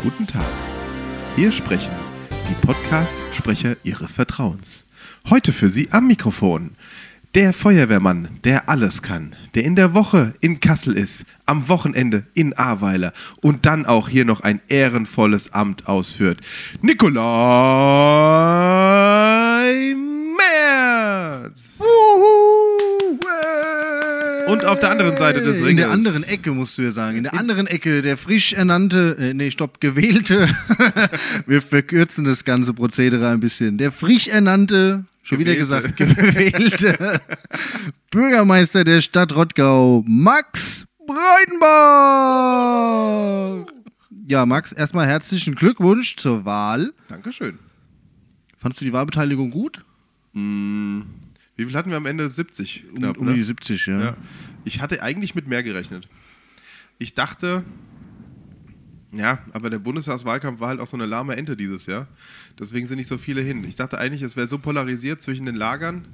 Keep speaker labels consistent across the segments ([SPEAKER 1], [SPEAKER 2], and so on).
[SPEAKER 1] Guten Tag. Wir sprechen die Podcast-Sprecher Ihres Vertrauens. Heute für Sie am Mikrofon der Feuerwehrmann, der alles kann, der in der Woche in Kassel ist, am Wochenende in Ahrweiler und dann auch hier noch ein ehrenvolles Amt ausführt. Nikolai Merz! Und auf der anderen Seite des Ringes.
[SPEAKER 2] In der anderen Ecke, musst du ja sagen. In der anderen Ecke, der frisch ernannte, äh, nee, stopp, gewählte. Wir verkürzen das ganze Prozedere ein bisschen. Der frisch ernannte, schon wieder
[SPEAKER 1] Gewählte.
[SPEAKER 2] gesagt, gewählte Bürgermeister der Stadt Rottgau, Max Breitenbach. Ja, Max, erstmal herzlichen Glückwunsch zur Wahl.
[SPEAKER 1] Dankeschön.
[SPEAKER 2] Fandest du die Wahlbeteiligung gut?
[SPEAKER 1] Hm, Wie viel hatten wir am Ende? 70
[SPEAKER 2] Um,
[SPEAKER 1] knapp,
[SPEAKER 2] um
[SPEAKER 1] ne?
[SPEAKER 2] die 70, ja.
[SPEAKER 1] Ja. Ich hatte eigentlich mit mehr gerechnet. Ich dachte, ja, aber der Bundestagswahlkampf war halt auch so eine lahme Ente dieses Jahr. Deswegen sind nicht so viele hin. Ich dachte eigentlich, es wäre so polarisiert zwischen den Lagern,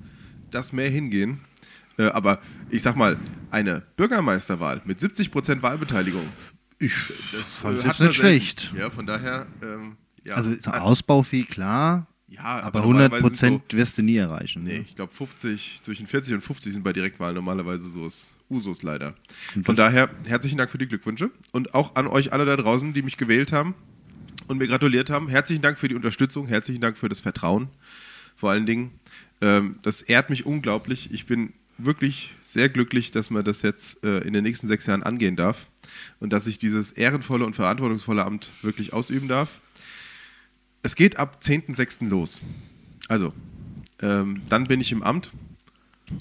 [SPEAKER 1] dass mehr hingehen. Äh, aber ich sag mal, eine Bürgermeisterwahl mit 70% Wahlbeteiligung,
[SPEAKER 2] Ich
[SPEAKER 1] das
[SPEAKER 2] fand's
[SPEAKER 1] äh,
[SPEAKER 2] jetzt nicht schlecht.
[SPEAKER 1] Ja, von daher, ähm, ja.
[SPEAKER 2] Also
[SPEAKER 1] hat-
[SPEAKER 2] Ausbaufähig, klar.
[SPEAKER 1] Ja,
[SPEAKER 2] Aber
[SPEAKER 1] normalerweise
[SPEAKER 2] 100
[SPEAKER 1] sind so-
[SPEAKER 2] Prozent wirst du nie erreichen.
[SPEAKER 1] Nee,
[SPEAKER 2] ne?
[SPEAKER 1] ich glaube 50, zwischen 40 und 50 sind bei Direktwahlen normalerweise so ist Usus leider. Von daher herzlichen Dank für die Glückwünsche und auch an euch alle da draußen, die mich gewählt haben und mir gratuliert haben. Herzlichen Dank für die Unterstützung, herzlichen Dank für das Vertrauen. Vor allen Dingen, ähm, das ehrt mich unglaublich. Ich bin wirklich sehr glücklich, dass man das jetzt äh, in den nächsten sechs Jahren angehen darf und dass ich dieses ehrenvolle und verantwortungsvolle Amt wirklich ausüben darf. Es geht ab 10.06. los. Also, ähm, dann bin ich im Amt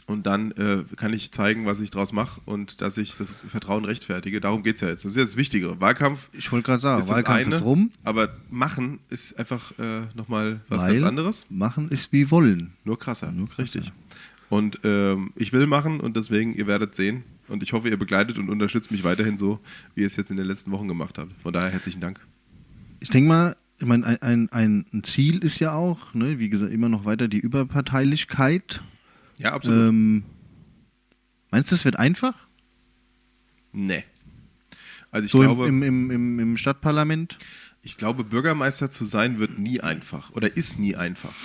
[SPEAKER 1] und dann äh, kann ich zeigen, was ich daraus mache und dass ich das Vertrauen rechtfertige. Darum geht es ja jetzt. Das ist ja das Wichtige. Wahlkampf
[SPEAKER 2] Ich wollte gerade sagen,
[SPEAKER 1] ist das
[SPEAKER 2] Wahlkampf
[SPEAKER 1] eine,
[SPEAKER 2] ist rum.
[SPEAKER 1] aber machen ist einfach äh, nochmal was
[SPEAKER 2] weil
[SPEAKER 1] ganz anderes.
[SPEAKER 2] Machen ist wie wollen.
[SPEAKER 1] Nur krasser.
[SPEAKER 2] Nur krasser.
[SPEAKER 1] Richtig. Und ähm, ich will machen und deswegen, ihr werdet sehen. Und ich hoffe, ihr begleitet und unterstützt mich weiterhin so, wie ihr es jetzt in den letzten Wochen gemacht habt. Von daher herzlichen Dank.
[SPEAKER 2] Ich denke mal, ich meine, ein, ein, ein Ziel ist ja auch, ne, wie gesagt, immer noch weiter die Überparteilichkeit.
[SPEAKER 1] Ja, absolut.
[SPEAKER 2] Ähm, meinst du, es wird einfach?
[SPEAKER 1] nee. Also ich
[SPEAKER 2] so
[SPEAKER 1] glaube,
[SPEAKER 2] im, im, im, im Stadtparlament?
[SPEAKER 1] Ich glaube, Bürgermeister zu sein wird nie einfach oder ist nie einfach,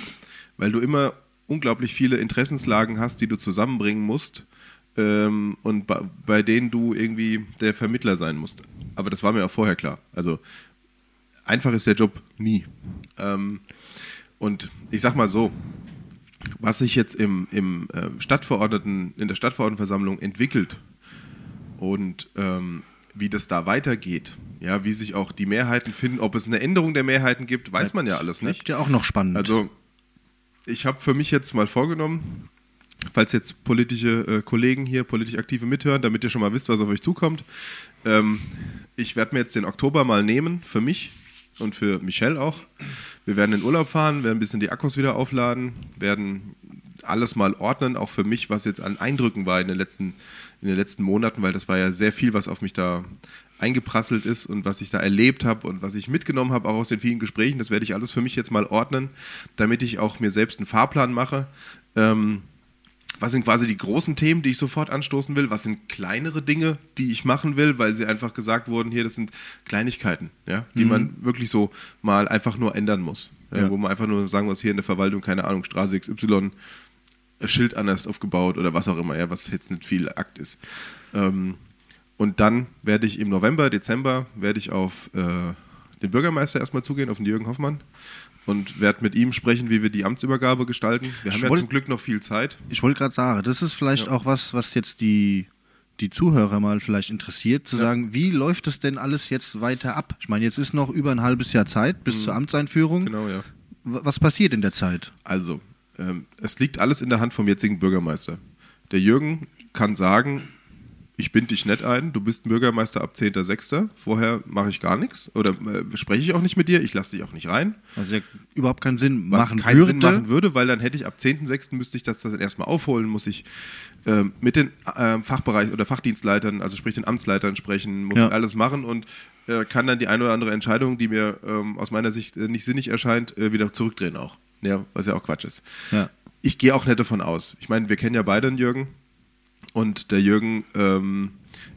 [SPEAKER 1] weil du immer unglaublich viele Interessenslagen hast, die du zusammenbringen musst ähm, und bei, bei denen du irgendwie der Vermittler sein musst. Aber das war mir auch vorher klar. Also einfach ist der Job nie. Ähm, und ich sag mal so, was sich jetzt im, im ähm, Stadtverordneten, in der Stadtverordnetenversammlung entwickelt und ähm, wie das da weitergeht, ja, wie sich auch die Mehrheiten finden, ob es eine Änderung der Mehrheiten gibt, weiß man ja alles nicht.
[SPEAKER 2] Bleibt ja auch noch spannend.
[SPEAKER 1] Also, ich habe für mich jetzt mal vorgenommen, falls jetzt politische äh, Kollegen hier, politisch Aktive mithören, damit ihr schon mal wisst, was auf euch zukommt. Ähm, ich werde mir jetzt den Oktober mal nehmen, für mich und für Michelle auch. Wir werden in Urlaub fahren, werden ein bisschen die Akkus wieder aufladen, werden alles mal ordnen, auch für mich, was jetzt an Eindrücken war in den letzten, in den letzten Monaten, weil das war ja sehr viel, was auf mich da eingeprasselt ist und was ich da erlebt habe und was ich mitgenommen habe, auch aus den vielen Gesprächen. Das werde ich alles für mich jetzt mal ordnen, damit ich auch mir selbst einen Fahrplan mache. Ähm, was sind quasi die großen Themen, die ich sofort anstoßen will? Was sind kleinere Dinge, die ich machen will, weil sie einfach gesagt wurden, hier, das sind Kleinigkeiten, ja, die man wirklich so mal einfach nur ändern muss. Ja,
[SPEAKER 2] Ja.
[SPEAKER 1] Wo man einfach nur sagen muss, hier in der Verwaltung, keine Ahnung, Straße XY, äh, Schild anders aufgebaut oder was auch immer, ja, was jetzt nicht viel Akt ist. Ähm, und dann werde ich im November, Dezember, werde ich auf äh, den Bürgermeister erstmal zugehen, auf den Jürgen Hoffmann und werde mit ihm sprechen, wie wir die Amtsübergabe gestalten. Wir
[SPEAKER 2] Ich
[SPEAKER 1] haben ja
[SPEAKER 2] wollt-
[SPEAKER 1] zum Glück noch viel Zeit.
[SPEAKER 2] ich wollte gerade sagen, das ist vielleicht
[SPEAKER 1] Ja.
[SPEAKER 2] auch was, was jetzt die, die Zuhörer mal vielleicht interessiert, zu
[SPEAKER 1] Ja.
[SPEAKER 2] sagen, wie läuft es denn alles jetzt weiter ab? Ich meine, jetzt ist noch über ein halbes Jahr Zeit bis zur Amtseinführung.
[SPEAKER 1] Genau, ja.
[SPEAKER 2] Was passiert in der Zeit?
[SPEAKER 1] Also, ähm, es liegt alles in der Hand vom jetzigen Bürgermeister. Der Jürgen kann sagen, ich bind dich nicht ein, du bist Bürgermeister ab 10.06. Vorher mache ich gar nichts oder äh, spreche ich auch nicht mit dir, ich lasse dich auch nicht rein.
[SPEAKER 2] Was ja überhaupt keinen Sinn
[SPEAKER 1] Was
[SPEAKER 2] machen
[SPEAKER 1] keinen
[SPEAKER 2] würde.
[SPEAKER 1] Sinn machen würde, weil dann hätte ich ab 10.06. müsste ich das, das erstmal aufholen, muss ich ähm, mit den ähm, Fachbereich oder Fachdienstleitern, also sprich den Amtsleitern sprechen, muss
[SPEAKER 2] Ja.
[SPEAKER 1] alles machen und äh, kann dann die eine oder andere Entscheidung, die mir ähm, aus meiner Sicht äh, nicht sinnig erscheint, äh, wieder zurückdrehen auch. Ja, was ja auch Quatsch ist.
[SPEAKER 2] Ja.
[SPEAKER 1] Ich gehe auch nicht davon aus. Ich meine, wir kennen ja beide den Jürgen und der Jürgen ähm,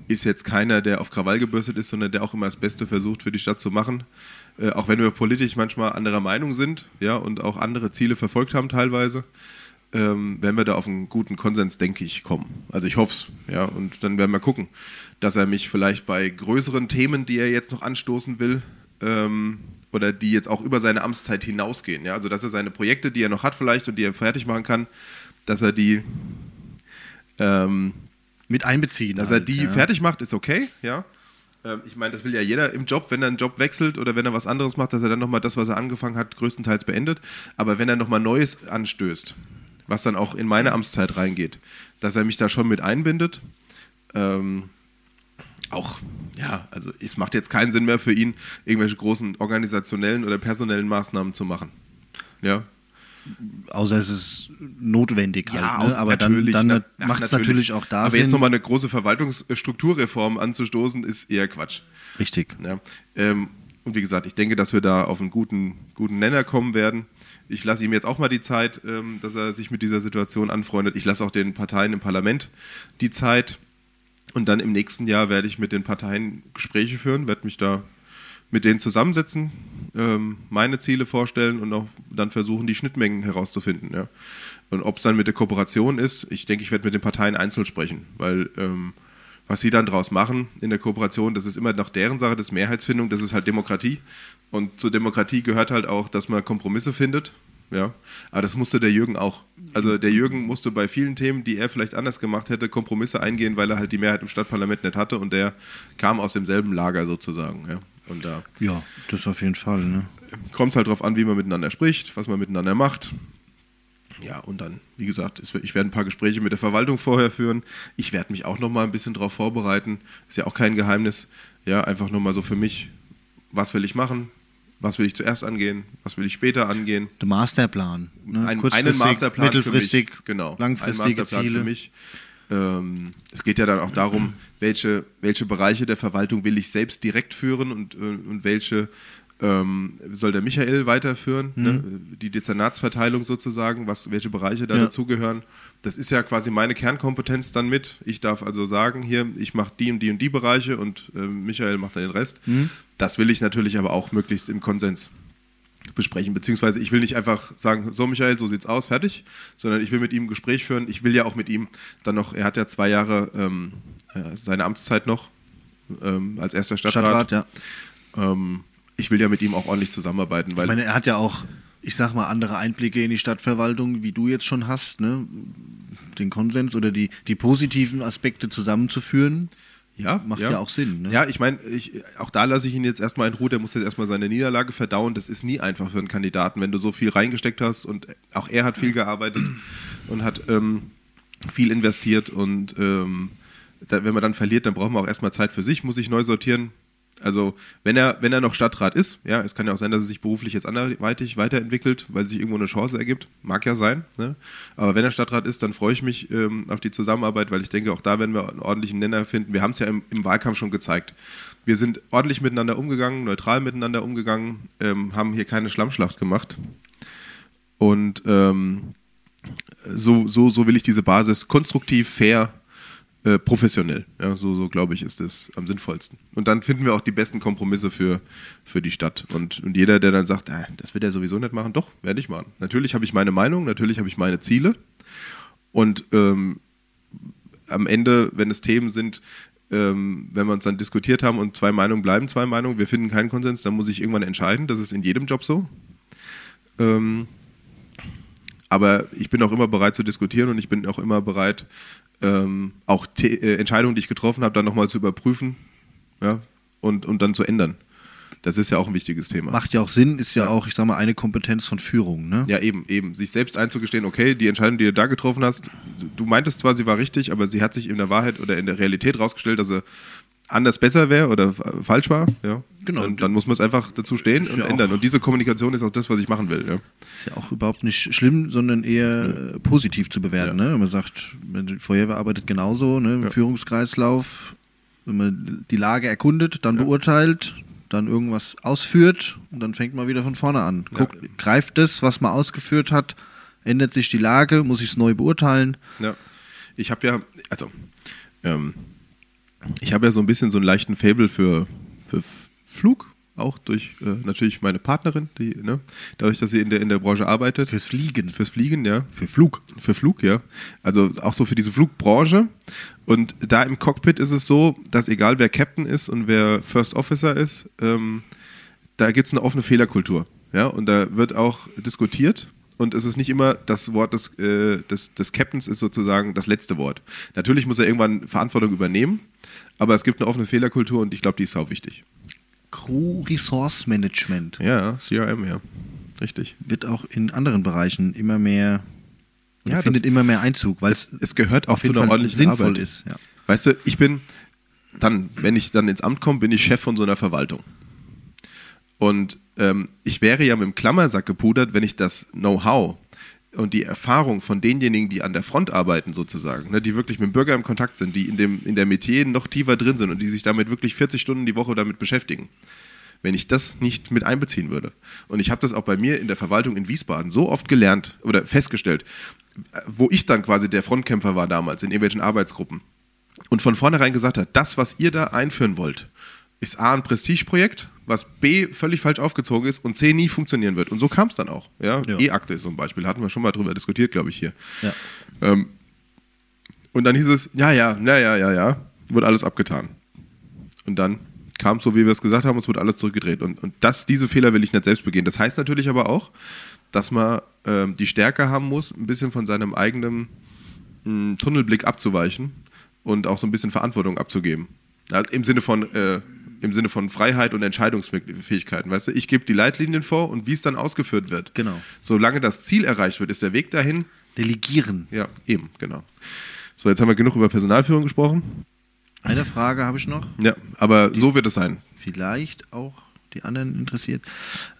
[SPEAKER 1] ist jetzt keiner, der auf Krawall gebürstet ist, sondern der auch immer das Beste versucht für die Stadt zu machen. Äh, auch wenn wir politisch manchmal anderer Meinung sind, ja, und auch andere Ziele verfolgt haben teilweise, ähm, werden wir da auf einen guten Konsens, denke ich, kommen. Also ich hoffe es, ja, und dann werden wir gucken, dass er mich vielleicht bei größeren Themen, die er jetzt noch anstoßen will, ähm, oder die jetzt auch über seine Amtszeit hinausgehen, ja, also dass er seine Projekte, die er noch hat vielleicht und die er fertig machen kann, dass er die ähm,
[SPEAKER 2] mit einbeziehen.
[SPEAKER 1] Dass halt, er die ja. fertig macht, ist okay, ja. Ähm, ich meine, das will ja jeder im Job, wenn er einen Job wechselt oder wenn er was anderes macht, dass er dann nochmal das, was er angefangen hat, größtenteils beendet. Aber wenn er nochmal Neues anstößt, was dann auch in meine Amtszeit reingeht, dass er mich da schon mit einbindet. Ähm, auch, ja, also es macht jetzt keinen Sinn mehr für ihn, irgendwelche großen organisationellen oder personellen Maßnahmen zu machen. Ja,
[SPEAKER 2] außer es ist notwendig halt. Ja, ne? Aber dann, dann na, macht es natürlich auch da
[SPEAKER 1] Aber jetzt nochmal eine große Verwaltungsstrukturreform anzustoßen, ist eher Quatsch.
[SPEAKER 2] Richtig.
[SPEAKER 1] Ja, ähm, und wie gesagt, ich denke, dass wir da auf einen guten, guten Nenner kommen werden. Ich lasse ihm jetzt auch mal die Zeit, ähm, dass er sich mit dieser Situation anfreundet. Ich lasse auch den Parteien im Parlament die Zeit. Und dann im nächsten Jahr werde ich mit den Parteien Gespräche führen, werde mich da mit denen zusammensetzen, ähm, meine Ziele vorstellen und auch dann versuchen, die Schnittmengen herauszufinden. Ja. Und ob es dann mit der Kooperation ist, ich denke, ich werde mit den Parteien einzeln sprechen, weil ähm, was sie dann daraus machen in der Kooperation, das ist immer noch deren Sache, das ist Mehrheitsfindung, das ist halt Demokratie. Und zur Demokratie gehört halt auch, dass man Kompromisse findet. Ja, aber das musste der Jürgen auch. Also der Jürgen musste bei vielen Themen, die er vielleicht anders gemacht hätte, Kompromisse eingehen, weil er halt die Mehrheit im Stadtparlament nicht hatte und der kam aus demselben Lager sozusagen. Ja. Und da
[SPEAKER 2] ja, das auf jeden Fall. Ne?
[SPEAKER 1] Kommt es halt darauf an, wie man miteinander spricht, was man miteinander macht. Ja, und dann, wie gesagt, ich werde ein paar Gespräche mit der Verwaltung vorher führen. Ich werde mich auch noch mal ein bisschen darauf vorbereiten. Ist ja auch kein Geheimnis. Ja, einfach nur mal so für mich, was will ich machen? Was will ich zuerst angehen? Was will ich später angehen?
[SPEAKER 2] Der Masterplan.
[SPEAKER 1] Ne? Ein, einen Masterplan
[SPEAKER 2] mittelfristig,
[SPEAKER 1] für mich, genau.
[SPEAKER 2] langfristige Ziele.
[SPEAKER 1] für mich. Ähm, es geht ja dann auch darum, welche, welche Bereiche der Verwaltung will ich selbst direkt führen und, äh, und welche ähm, soll der Michael weiterführen, mhm. ne? die Dezernatsverteilung sozusagen, was, welche Bereiche da ja. dazugehören. Das ist ja quasi meine Kernkompetenz dann mit. Ich darf also sagen, hier, ich mache die und die und die Bereiche und äh, Michael macht dann den Rest. Mhm. Das will ich natürlich aber auch möglichst im Konsens besprechen. Beziehungsweise ich will nicht einfach sagen, so Michael, so sieht's aus, fertig, sondern ich will mit ihm ein Gespräch führen. Ich will ja auch mit ihm dann noch, er hat ja zwei Jahre ähm, äh, seine Amtszeit noch ähm, als erster Stadtrat. Stadtrat ja. Ähm, ich will ja mit ihm auch ordentlich zusammenarbeiten. Weil
[SPEAKER 2] ich meine, er hat ja auch, ich sag mal, andere Einblicke in die Stadtverwaltung, wie du jetzt schon hast, ne? den Konsens oder die, die positiven Aspekte zusammenzuführen.
[SPEAKER 1] Ja,
[SPEAKER 2] macht
[SPEAKER 1] ja,
[SPEAKER 2] ja auch Sinn. Ne?
[SPEAKER 1] Ja, ich meine, auch da lasse ich ihn jetzt erstmal in Ruhe. Der muss jetzt erstmal seine Niederlage verdauen. Das ist nie einfach für einen Kandidaten, wenn du so viel reingesteckt hast. Und auch er hat viel gearbeitet und hat ähm, viel investiert. Und ähm, da, wenn man dann verliert, dann braucht man auch erstmal Zeit für sich, muss sich neu sortieren. Also wenn er, wenn er noch Stadtrat ist, ja, es kann ja auch sein, dass er sich beruflich jetzt anderweitig weiterentwickelt, weil sich irgendwo eine Chance ergibt, mag ja sein. Ne? Aber wenn er Stadtrat ist, dann freue ich mich ähm, auf die Zusammenarbeit, weil ich denke, auch da werden wir einen ordentlichen Nenner finden. Wir haben es ja im, im, Wahlkampf schon gezeigt. Wir sind ordentlich miteinander umgegangen, neutral miteinander umgegangen, ähm, haben hier keine Schlammschlacht gemacht. Und ähm, so, so, so will ich diese Basis konstruktiv, fair äh, professionell. Ja, so, so glaube ich, ist es am sinnvollsten. Und dann finden wir auch die besten Kompromisse für, für die Stadt. Und, und jeder, der dann sagt, ah, das wird er sowieso nicht machen, doch, werde ich machen. Natürlich habe ich meine Meinung, natürlich habe ich meine Ziele. Und ähm, am Ende, wenn es Themen sind, ähm, wenn wir uns dann diskutiert haben und zwei Meinungen bleiben zwei Meinungen, wir finden keinen Konsens, dann muss ich irgendwann entscheiden. Das ist in jedem Job so. Ähm, aber ich bin auch immer bereit zu diskutieren und ich bin auch immer bereit, ähm, auch äh, Entscheidungen, die ich getroffen habe, dann nochmal zu überprüfen ja, und, und dann zu ändern. Das ist ja auch ein wichtiges Thema.
[SPEAKER 2] Macht ja auch Sinn, ist ja, ja. auch, ich sag mal, eine Kompetenz von Führung, ne?
[SPEAKER 1] Ja, eben, eben. Sich selbst einzugestehen, okay, die Entscheidung, die du da getroffen hast, du meintest zwar, sie war richtig, aber sie hat sich in der Wahrheit oder in der Realität rausgestellt, dass sie anders besser wäre oder falsch war, ja. Genau. Und dann muss man es einfach dazu stehen und ja ändern. Und diese Kommunikation ist auch das, was ich machen will. Ja.
[SPEAKER 2] Ist ja auch überhaupt nicht schlimm, sondern eher ja. positiv zu bewerten. Ne? Wenn man sagt, die Feuerwehr arbeitet genauso, ne? im Führungskreislauf, wenn man die Lage erkundet, dann beurteilt, dann irgendwas ausführt und dann fängt man wieder von vorne an. Guckt, greift das, was man ausgeführt hat, ändert sich die Lage, muss ich es neu beurteilen.
[SPEAKER 1] Ja. Ich habe ja, also ähm, ich habe ja so ein bisschen so einen leichten Fable für, für Flug, auch durch äh, natürlich meine Partnerin, die, ne, dadurch, dass sie in der, in der Branche arbeitet.
[SPEAKER 2] Fürs Fliegen.
[SPEAKER 1] Fürs Fliegen, ja.
[SPEAKER 2] Für Flug.
[SPEAKER 1] Für Flug, ja. Also auch so für diese Flugbranche. Und da im Cockpit ist es so, dass egal wer Captain ist und wer First Officer ist, ähm, da gibt es eine offene Fehlerkultur. Ja, und da wird auch diskutiert und es ist nicht immer das Wort des, äh, des, des Captains ist sozusagen das letzte Wort. Natürlich muss er irgendwann Verantwortung übernehmen, aber es gibt eine offene Fehlerkultur und ich glaube, die ist auch wichtig.
[SPEAKER 2] Crew Resource Management.
[SPEAKER 1] Ja, CRM, ja. Richtig.
[SPEAKER 2] Wird auch in anderen Bereichen immer mehr,
[SPEAKER 1] Ja,
[SPEAKER 2] findet immer mehr Einzug, weil
[SPEAKER 1] Es, es gehört auch
[SPEAKER 2] auf
[SPEAKER 1] zu einer
[SPEAKER 2] Fall
[SPEAKER 1] ordentlichen
[SPEAKER 2] sinnvoll
[SPEAKER 1] Arbeit.
[SPEAKER 2] ist. Ja.
[SPEAKER 1] Weißt du, ich bin dann, wenn ich dann ins Amt komme, bin ich Chef von so einer Verwaltung. Und ähm, ich wäre ja mit dem Klammersack gepudert, wenn ich das Know-how und die Erfahrung von denjenigen, die an der Front arbeiten, sozusagen, ne, die wirklich mit dem Bürger im Kontakt sind, die in, dem, in der Metier noch tiefer drin sind und die sich damit wirklich 40 Stunden die Woche damit beschäftigen, wenn ich das nicht mit einbeziehen würde. Und ich habe das auch bei mir in der Verwaltung in Wiesbaden so oft gelernt oder festgestellt, wo ich dann quasi der Frontkämpfer war damals in irgendwelchen Arbeitsgruppen und von vornherein gesagt hat, das, was ihr da einführen wollt, ist A ein Prestigeprojekt, was B völlig falsch aufgezogen ist und C nie funktionieren wird. Und so kam es dann auch. Ja?
[SPEAKER 2] Ja.
[SPEAKER 1] E-Akte ist so ein Beispiel, hatten wir schon mal drüber diskutiert, glaube ich, hier.
[SPEAKER 2] Ja.
[SPEAKER 1] Ähm, und dann hieß es, ja, ja, ja, ja, ja, ja, wurde alles abgetan. Und dann kam es so, wie wir es gesagt haben, es wurde alles zurückgedreht. Und, und das, diese Fehler will ich nicht selbst begehen. Das heißt natürlich aber auch, dass man ähm, die Stärke haben muss, ein bisschen von seinem eigenen mh, Tunnelblick abzuweichen und auch so ein bisschen Verantwortung abzugeben. Ja, Im Sinne von äh, im Sinne von Freiheit und Entscheidungsfähigkeiten. Weißt du, ich gebe die Leitlinien vor und wie es dann ausgeführt wird.
[SPEAKER 2] Genau.
[SPEAKER 1] Solange das Ziel erreicht wird, ist der Weg dahin
[SPEAKER 2] Delegieren.
[SPEAKER 1] ja, eben, genau. So, jetzt haben wir genug über Personalführung gesprochen.
[SPEAKER 2] Eine Frage habe ich noch.
[SPEAKER 1] Ja, aber so wird es sein.
[SPEAKER 2] vielleicht auch die anderen interessiert.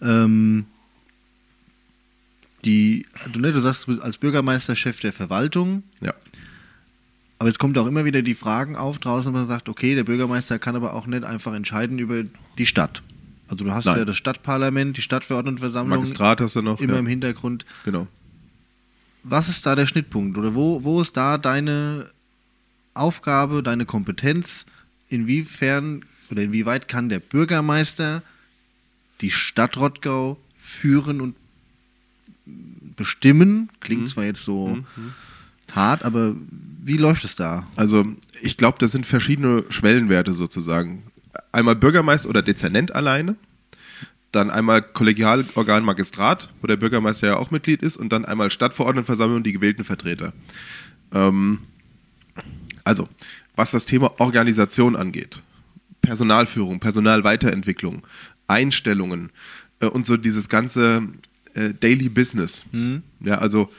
[SPEAKER 2] Ähm, die, du, ne, du sagst, du bist als Bürgermeister Chef der Verwaltung,
[SPEAKER 1] Ja.
[SPEAKER 2] Aber jetzt kommt auch immer wieder die Fragen auf draußen, man sagt, okay, der Bürgermeister kann aber auch nicht einfach entscheiden über die Stadt. Also du hast
[SPEAKER 1] Nein.
[SPEAKER 2] ja das Stadtparlament, die Stadtverordnetenversammlung
[SPEAKER 1] Magistrat hast du noch.
[SPEAKER 2] immer
[SPEAKER 1] ja.
[SPEAKER 2] im Hintergrund.
[SPEAKER 1] Genau.
[SPEAKER 2] Was ist da der Schnittpunkt? Oder wo, wo ist da deine Aufgabe, deine Kompetenz? Inwiefern oder inwieweit kann der Bürgermeister die Stadt Rottgau führen und bestimmen? Klingt
[SPEAKER 1] Mhm.
[SPEAKER 2] zwar jetzt so hart, aber wie läuft es da?
[SPEAKER 1] Also ich glaube, das sind verschiedene Schwellenwerte sozusagen. Einmal Bürgermeister oder Dezernent alleine, dann einmal Kollegialorgan Magistrat, wo der Bürgermeister ja auch Mitglied ist, und dann einmal Stadtverordnetenversammlung, die gewählten Vertreter. Ähm, also, was das Thema Organisation angeht, Personalführung, Personalweiterentwicklung, Einstellungen äh, und so dieses ganze äh, Daily Business. Ja, also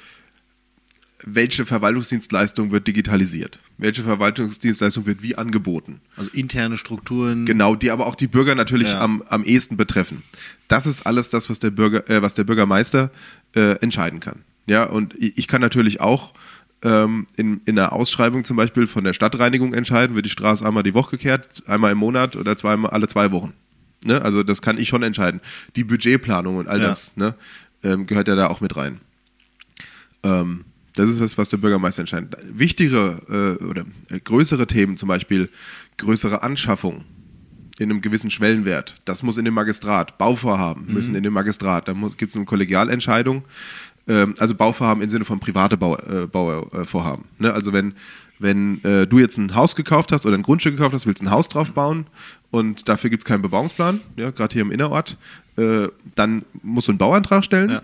[SPEAKER 1] welche Verwaltungsdienstleistung wird digitalisiert? Welche Verwaltungsdienstleistung wird wie angeboten?
[SPEAKER 2] Also interne Strukturen.
[SPEAKER 1] Genau, die aber auch die Bürger natürlich
[SPEAKER 2] Ja.
[SPEAKER 1] am, am ehesten betreffen. Das ist alles das, was der Bürger, äh, was der Bürgermeister äh, entscheiden kann. Ja, und ich, kann natürlich auch ähm, in, in einer Ausschreibung zum Beispiel von der Stadtreinigung entscheiden, wird die Straße einmal die Woche gekehrt, einmal im Monat oder zweimal alle zwei Wochen. Ne? Also das kann ich schon entscheiden. Die Budgetplanung und all
[SPEAKER 2] Ja.
[SPEAKER 1] das ne? ähm, gehört ja da auch mit rein. Ähm, das ist was, was der Bürgermeister entscheidet. Wichtigere äh, oder äh, größere Themen, zum Beispiel größere Anschaffung in einem gewissen Schwellenwert, das muss in den Magistrat. Bauvorhaben müssen in den Magistrat. Da gibt es eine Kollegialentscheidung. Ähm, also Bauvorhaben im Sinne von private Bau, äh, Bauvorhaben. Ne? Also wenn, wenn äh, du jetzt ein Haus gekauft hast oder ein Grundstück gekauft hast, willst ein Haus drauf bauen und dafür gibt es keinen Bebauungsplan, ja, gerade hier im Innerort, äh, dann musst du einen Bauantrag stellen
[SPEAKER 2] Ja.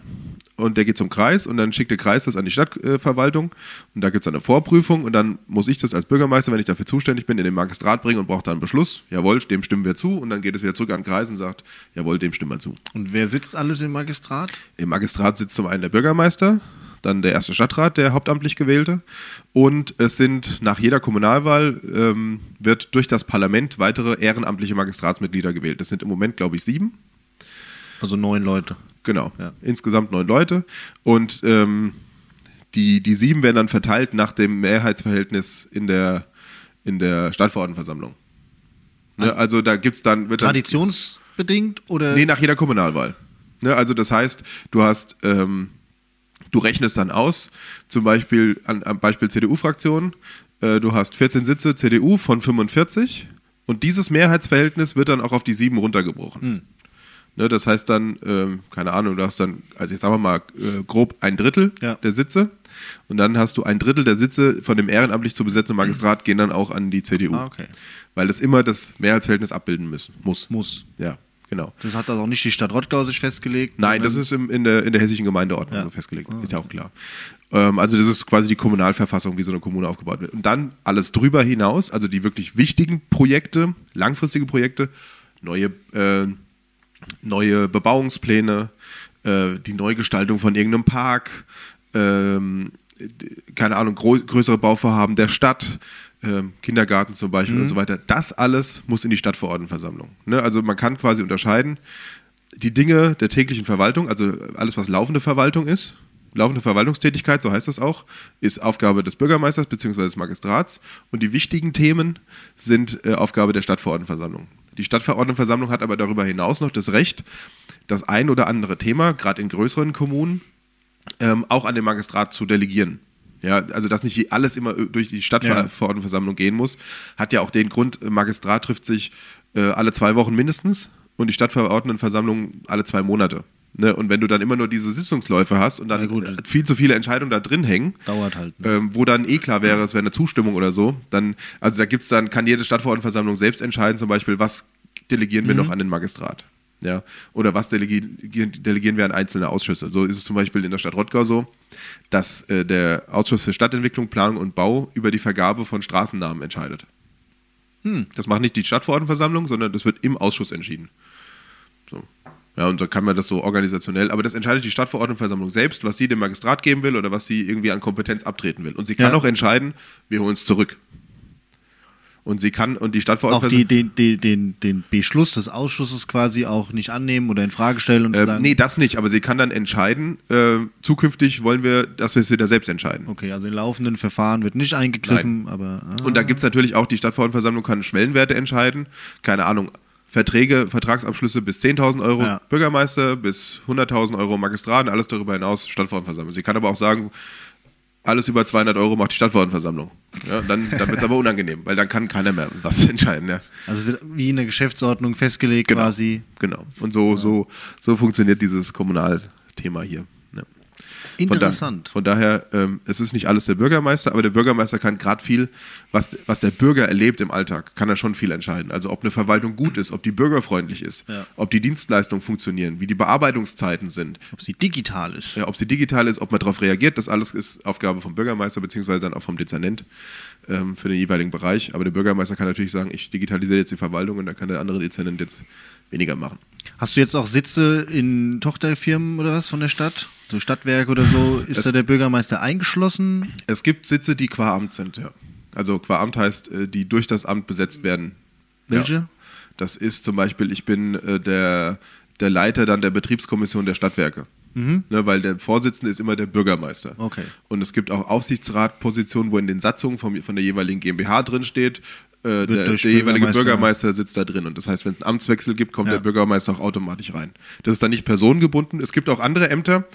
[SPEAKER 1] Und der geht zum Kreis und dann schickt der Kreis das an die Stadtverwaltung und da gibt es eine Vorprüfung und dann muss ich das als Bürgermeister, wenn ich dafür zuständig bin, in den Magistrat bringen und brauche da einen Beschluss. Jawohl, dem stimmen wir zu und dann geht es wieder zurück an den Kreis und sagt, jawohl, dem stimmen wir zu.
[SPEAKER 2] Und wer sitzt alles im Magistrat?
[SPEAKER 1] Im Magistrat sitzt zum einen der Bürgermeister, dann der erste Stadtrat, der hauptamtlich gewählte. Und es sind nach jeder Kommunalwahl ähm, wird durch das Parlament weitere ehrenamtliche Magistratsmitglieder gewählt. Das sind im Moment, glaube ich, sieben.
[SPEAKER 2] Also neun Leute.
[SPEAKER 1] Genau.
[SPEAKER 2] Ja.
[SPEAKER 1] Insgesamt neun Leute. Und ähm, die, die sieben werden dann verteilt nach dem Mehrheitsverhältnis in der, in der Stadtverordnetenversammlung. Ne, also da gibt es dann. Wird dann
[SPEAKER 2] Traditionsbedingt oder?
[SPEAKER 1] Nee, nach jeder Kommunalwahl. Ne, also das heißt, du hast, ähm, du rechnest dann aus, zum Beispiel an, am Beispiel CDU-Fraktion, äh, du hast 14 Sitze CDU von 45 und dieses Mehrheitsverhältnis wird dann auch auf die sieben runtergebrochen.
[SPEAKER 2] Hm.
[SPEAKER 1] Ne, das heißt dann, ähm, keine Ahnung, du hast dann, also ich sage mal äh, grob ein Drittel
[SPEAKER 2] Ja.
[SPEAKER 1] der Sitze und dann hast du ein Drittel der Sitze von dem ehrenamtlich zu besetzenden Magistrat gehen dann auch an die CDU.
[SPEAKER 2] Ah, okay.
[SPEAKER 1] Weil das immer das Mehrheitsverhältnis abbilden müssen, muss.
[SPEAKER 2] Muss.
[SPEAKER 1] Ja, genau.
[SPEAKER 2] Das hat also auch nicht die Stadt Rottgau sich festgelegt.
[SPEAKER 1] Nein, das ist im, in, der, in der hessischen Gemeindeordnung
[SPEAKER 2] Ja.
[SPEAKER 1] so festgelegt. Ist ja auch klar. Ähm, also das ist quasi die Kommunalverfassung, wie so eine Kommune aufgebaut wird. Und dann alles drüber hinaus, also die wirklich wichtigen Projekte, langfristige Projekte, neue, äh, neue Bebauungspläne, äh, die Neugestaltung von irgendeinem Park, ähm, keine Ahnung, größere Bauvorhaben der Stadt, ähm, Kindergarten zum Beispiel und so weiter. Das alles muss in die Stadtverordnetenversammlung. Ne? Also man kann quasi unterscheiden, die Dinge der täglichen Verwaltung, also alles, was laufende Verwaltung ist, laufende Verwaltungstätigkeit, so heißt das auch, ist Aufgabe des Bürgermeisters bzw. des Magistrats und die wichtigen Themen sind äh, Aufgabe der Stadtverordnetenversammlung. Die Stadtverordnetenversammlung hat aber darüber hinaus noch das Recht, das ein oder andere Thema, gerade in größeren Kommunen, ähm, auch an den Magistrat zu delegieren. Ja, also dass nicht alles immer durch die Stadtverordnetenversammlung gehen muss, hat ja auch den Grund, äh, Magistrat trifft sich äh, alle zwei Wochen mindestens und die Stadtverordnetenversammlung alle zwei Monate. Ne? Und wenn du dann immer nur diese Sitzungsläufe hast und dann viel zu viele Entscheidungen da drin hängen,
[SPEAKER 2] Dauert halt. Ne?
[SPEAKER 1] ähm, wo dann eh klar wäre, es wäre eine Zustimmung oder so, dann, also da gibt's dann, kann jede Stadtverordnetenversammlung selbst entscheiden, zum Beispiel, was delegieren wir noch an den Magistrat. Ja, oder was delegieren, delegieren wir an einzelne Ausschüsse? So ist es zum Beispiel in der Stadt Rottgau so, dass äh, der Ausschuss für Stadtentwicklung, Planung und Bau über die Vergabe von Straßennamen entscheidet. Das macht nicht die Stadtverordnetenversammlung, sondern das wird im Ausschuss entschieden. So. Ja, und da kann man das so organisationell, aber das entscheidet die Stadtverordnetenversammlung selbst, was sie dem Magistrat geben will oder was sie irgendwie an Kompetenz abtreten will. Und sie kann
[SPEAKER 2] Ja.
[SPEAKER 1] auch entscheiden, wir holen es zurück. Und sie kann, und die
[SPEAKER 2] Auch
[SPEAKER 1] Stadtverordnetenversammlung.
[SPEAKER 2] die, den, den, den, den Beschluss des Ausschusses quasi auch nicht annehmen oder in Frage stellen und
[SPEAKER 1] Ähm,
[SPEAKER 2] sagen,
[SPEAKER 1] nee, das nicht, aber sie kann dann entscheiden, äh, zukünftig wollen wir, dass wir es wieder selbst entscheiden.
[SPEAKER 2] okay, also in laufenden Verfahren wird nicht eingegriffen, aber ah,
[SPEAKER 1] Und da gibt es natürlich auch, die Stadtverordnetenversammlung kann Schwellenwerte entscheiden. Keine Ahnung, Verträge, Vertragsabschlüsse bis 10.000 Euro
[SPEAKER 2] Ja.
[SPEAKER 1] Bürgermeister, bis 100.000 Euro Magistraten, alles darüber hinaus Stadtverordnetenversammlung. Sie kann aber auch sagen, alles über 200 Euro macht die Stadtverordnetenversammlung. Ja, dann dann wird es aber unangenehm, weil dann kann keiner mehr was entscheiden. Ja.
[SPEAKER 2] also es wird wie in der Geschäftsordnung festgelegt
[SPEAKER 1] Genau.
[SPEAKER 2] quasi.
[SPEAKER 1] Genau. Und so, so, so funktioniert dieses Kommunalthema hier. Ja. Von,
[SPEAKER 2] Interessant.
[SPEAKER 1] da, von daher, ähm, es ist nicht alles der Bürgermeister, aber der Bürgermeister kann gerade viel, was, was der Bürger erlebt im Alltag, kann er schon viel entscheiden. Also ob eine Verwaltung gut ist, ob die bürgerfreundlich ist,
[SPEAKER 2] Ja.
[SPEAKER 1] ob die Dienstleistungen funktionieren, wie die Bearbeitungszeiten sind,
[SPEAKER 2] Ob sie digital ist.
[SPEAKER 1] ja, ob sie digital ist, ob man darauf reagiert, das alles ist Aufgabe vom Bürgermeister beziehungsweise dann auch vom Dezernent ähm, für den jeweiligen Bereich. Aber der Bürgermeister kann natürlich sagen, ich digitalisiere jetzt die Verwaltung und dann kann der andere Dezernent jetzt weniger machen.
[SPEAKER 2] Hast du jetzt auch Sitze in Tochterfirmen oder was von der Stadt? So Stadtwerk oder so? Ist
[SPEAKER 1] Das-
[SPEAKER 2] da der Bürgermeister eingeschlossen?
[SPEAKER 1] Es gibt Sitze, die qua Amt sind, ja. Also qua Amt heißt, äh, die durch das Amt besetzt werden.
[SPEAKER 2] Welche?
[SPEAKER 1] Ja. Das ist zum Beispiel, ich bin äh, der, der Leiter dann der Betriebskommission der Stadtwerke. Ne, weil der Vorsitzende ist immer der Bürgermeister.
[SPEAKER 2] Mhm. Okay.
[SPEAKER 1] Und es gibt auch Aufsichtsratpositionen, wo in den Satzungen vom, von der jeweiligen GmbH drin steht, äh, der, der jeweilige
[SPEAKER 2] Bürgermeister-
[SPEAKER 1] Bürgermeister sitzt da drin. Und das heißt, wenn es einen Amtswechsel gibt, kommt
[SPEAKER 2] Ja.
[SPEAKER 1] der Bürgermeister auch automatisch rein. Das ist dann nicht personengebunden. Es gibt auch andere Ämter,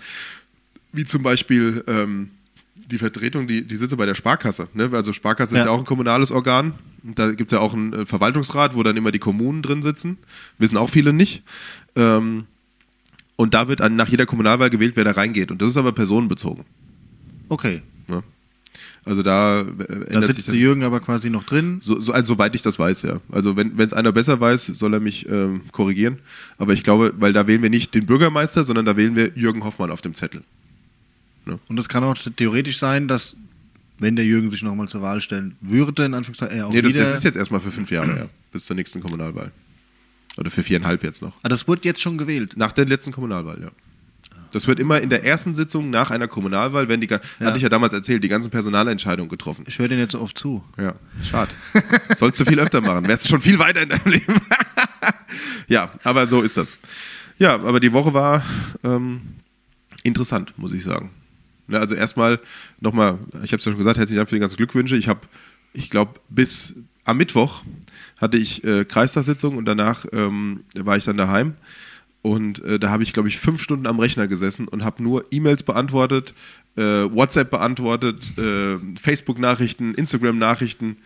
[SPEAKER 1] wie zum Beispiel ähm, die Vertretung, die, die sitze bei der Sparkasse. Ne? Also Sparkasse ist
[SPEAKER 2] Ja.
[SPEAKER 1] ja auch ein kommunales Organ. Und da gibt es ja auch einen äh, Verwaltungsrat, wo dann immer die Kommunen drin sitzen. Wissen auch viele nicht. Ähm, und da wird an, nach jeder Kommunalwahl gewählt, wer da reingeht. Und das ist aber personenbezogen.
[SPEAKER 2] Okay.
[SPEAKER 1] Ne? Also da äh,
[SPEAKER 2] Da
[SPEAKER 1] ändert sich
[SPEAKER 2] sitzt
[SPEAKER 1] das.
[SPEAKER 2] der Jürgen aber quasi noch drin.
[SPEAKER 1] So, so, also soweit ich das weiß, ja. Also wenn es einer besser weiß, soll er mich ähm, korrigieren. Aber ich glaube, weil da wählen wir nicht den Bürgermeister, sondern da wählen wir Jürgen Hoffmann auf dem Zettel.
[SPEAKER 2] Und es kann auch theoretisch sein, dass, wenn der Jürgen sich nochmal zur Wahl stellen würde, in Anführungszeichen, er auch
[SPEAKER 1] Nee, das,
[SPEAKER 2] wieder...
[SPEAKER 1] das ist jetzt erstmal für fünf Jahre, ja. Bis zur nächsten Kommunalwahl. Oder für viereinhalb jetzt noch.
[SPEAKER 2] ah, das wurde jetzt schon gewählt.
[SPEAKER 1] Nach der letzten Kommunalwahl, ja. Das wird immer in der ersten Sitzung nach einer Kommunalwahl, wenn die,
[SPEAKER 2] Ja.
[SPEAKER 1] hatte ich ja damals erzählt, die ganzen Personalentscheidungen getroffen.
[SPEAKER 2] Ich höre den jetzt so oft zu.
[SPEAKER 1] Ja, schade. Sollst du viel öfter machen. Wärst du schon viel weiter in deinem Leben. ja, aber so ist das. Ja, aber die Woche war ähm, interessant, muss ich sagen. Ne, also erstmal nochmal, ich habe es ja schon gesagt, herzlichen Dank für die ganzen Glückwünsche. Ich habe, ich glaube, bis am Mittwoch hatte ich äh, Kreistagssitzung und danach ähm, war ich dann daheim. Und äh, da habe ich, glaube ich, fünf Stunden am Rechner gesessen und habe nur E-Mails beantwortet, äh, WhatsApp beantwortet, äh, Facebook-Nachrichten, Instagram-Nachrichten.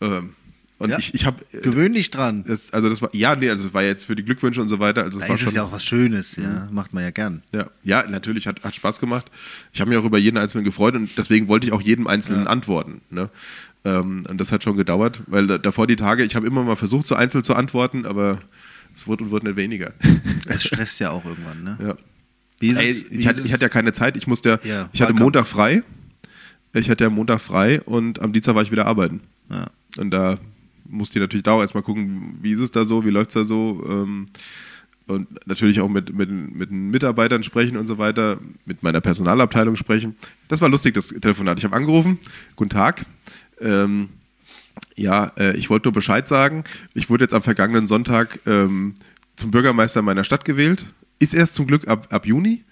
[SPEAKER 1] Ähm, und
[SPEAKER 2] Ja.
[SPEAKER 1] ich, ich habe.
[SPEAKER 2] Gewöhn dich dran.
[SPEAKER 1] Das, also das war, ja, nee, also das war jetzt für die Glückwünsche und so weiter. Also das
[SPEAKER 2] Da
[SPEAKER 1] war
[SPEAKER 2] ist
[SPEAKER 1] schon,
[SPEAKER 2] es ja auch was Schönes, ja. Macht man ja gern.
[SPEAKER 1] ja, ja, natürlich, hat, hat Spaß gemacht. Ich habe mich auch über jeden Einzelnen gefreut und deswegen wollte ich auch jedem Einzelnen antworten. Ne? Ähm, und das hat schon gedauert, weil da, davor die Tage, ich habe immer mal versucht, so einzeln zu antworten, aber es wurde und wurde nicht weniger.
[SPEAKER 2] Es stresst ja auch irgendwann, ne?
[SPEAKER 1] ja.
[SPEAKER 2] Wie ist
[SPEAKER 1] Ey, ich, hatte,
[SPEAKER 2] ist
[SPEAKER 1] ich hatte ja keine Zeit, ich musste, ja,
[SPEAKER 2] Ja,
[SPEAKER 1] ich hatte. Montag frei. Ich hatte ja Montag frei und am Dienstag war ich wieder arbeiten.
[SPEAKER 2] ja.
[SPEAKER 1] Und da musste ich natürlich da auch erstmal gucken, wie ist es da so, wie läuft es da so. Ähm, und natürlich auch mit, mit, mit den Mitarbeitern sprechen und so weiter, mit meiner Personalabteilung sprechen. Das war lustig, das Telefonat. Ich habe angerufen, guten Tag. Ähm, ja, äh, ich wollte nur Bescheid sagen. Ich wurde jetzt am vergangenen Sonntag ähm, zum Bürgermeister meiner Stadt gewählt. Ist erst zum Glück ab, ab Juni.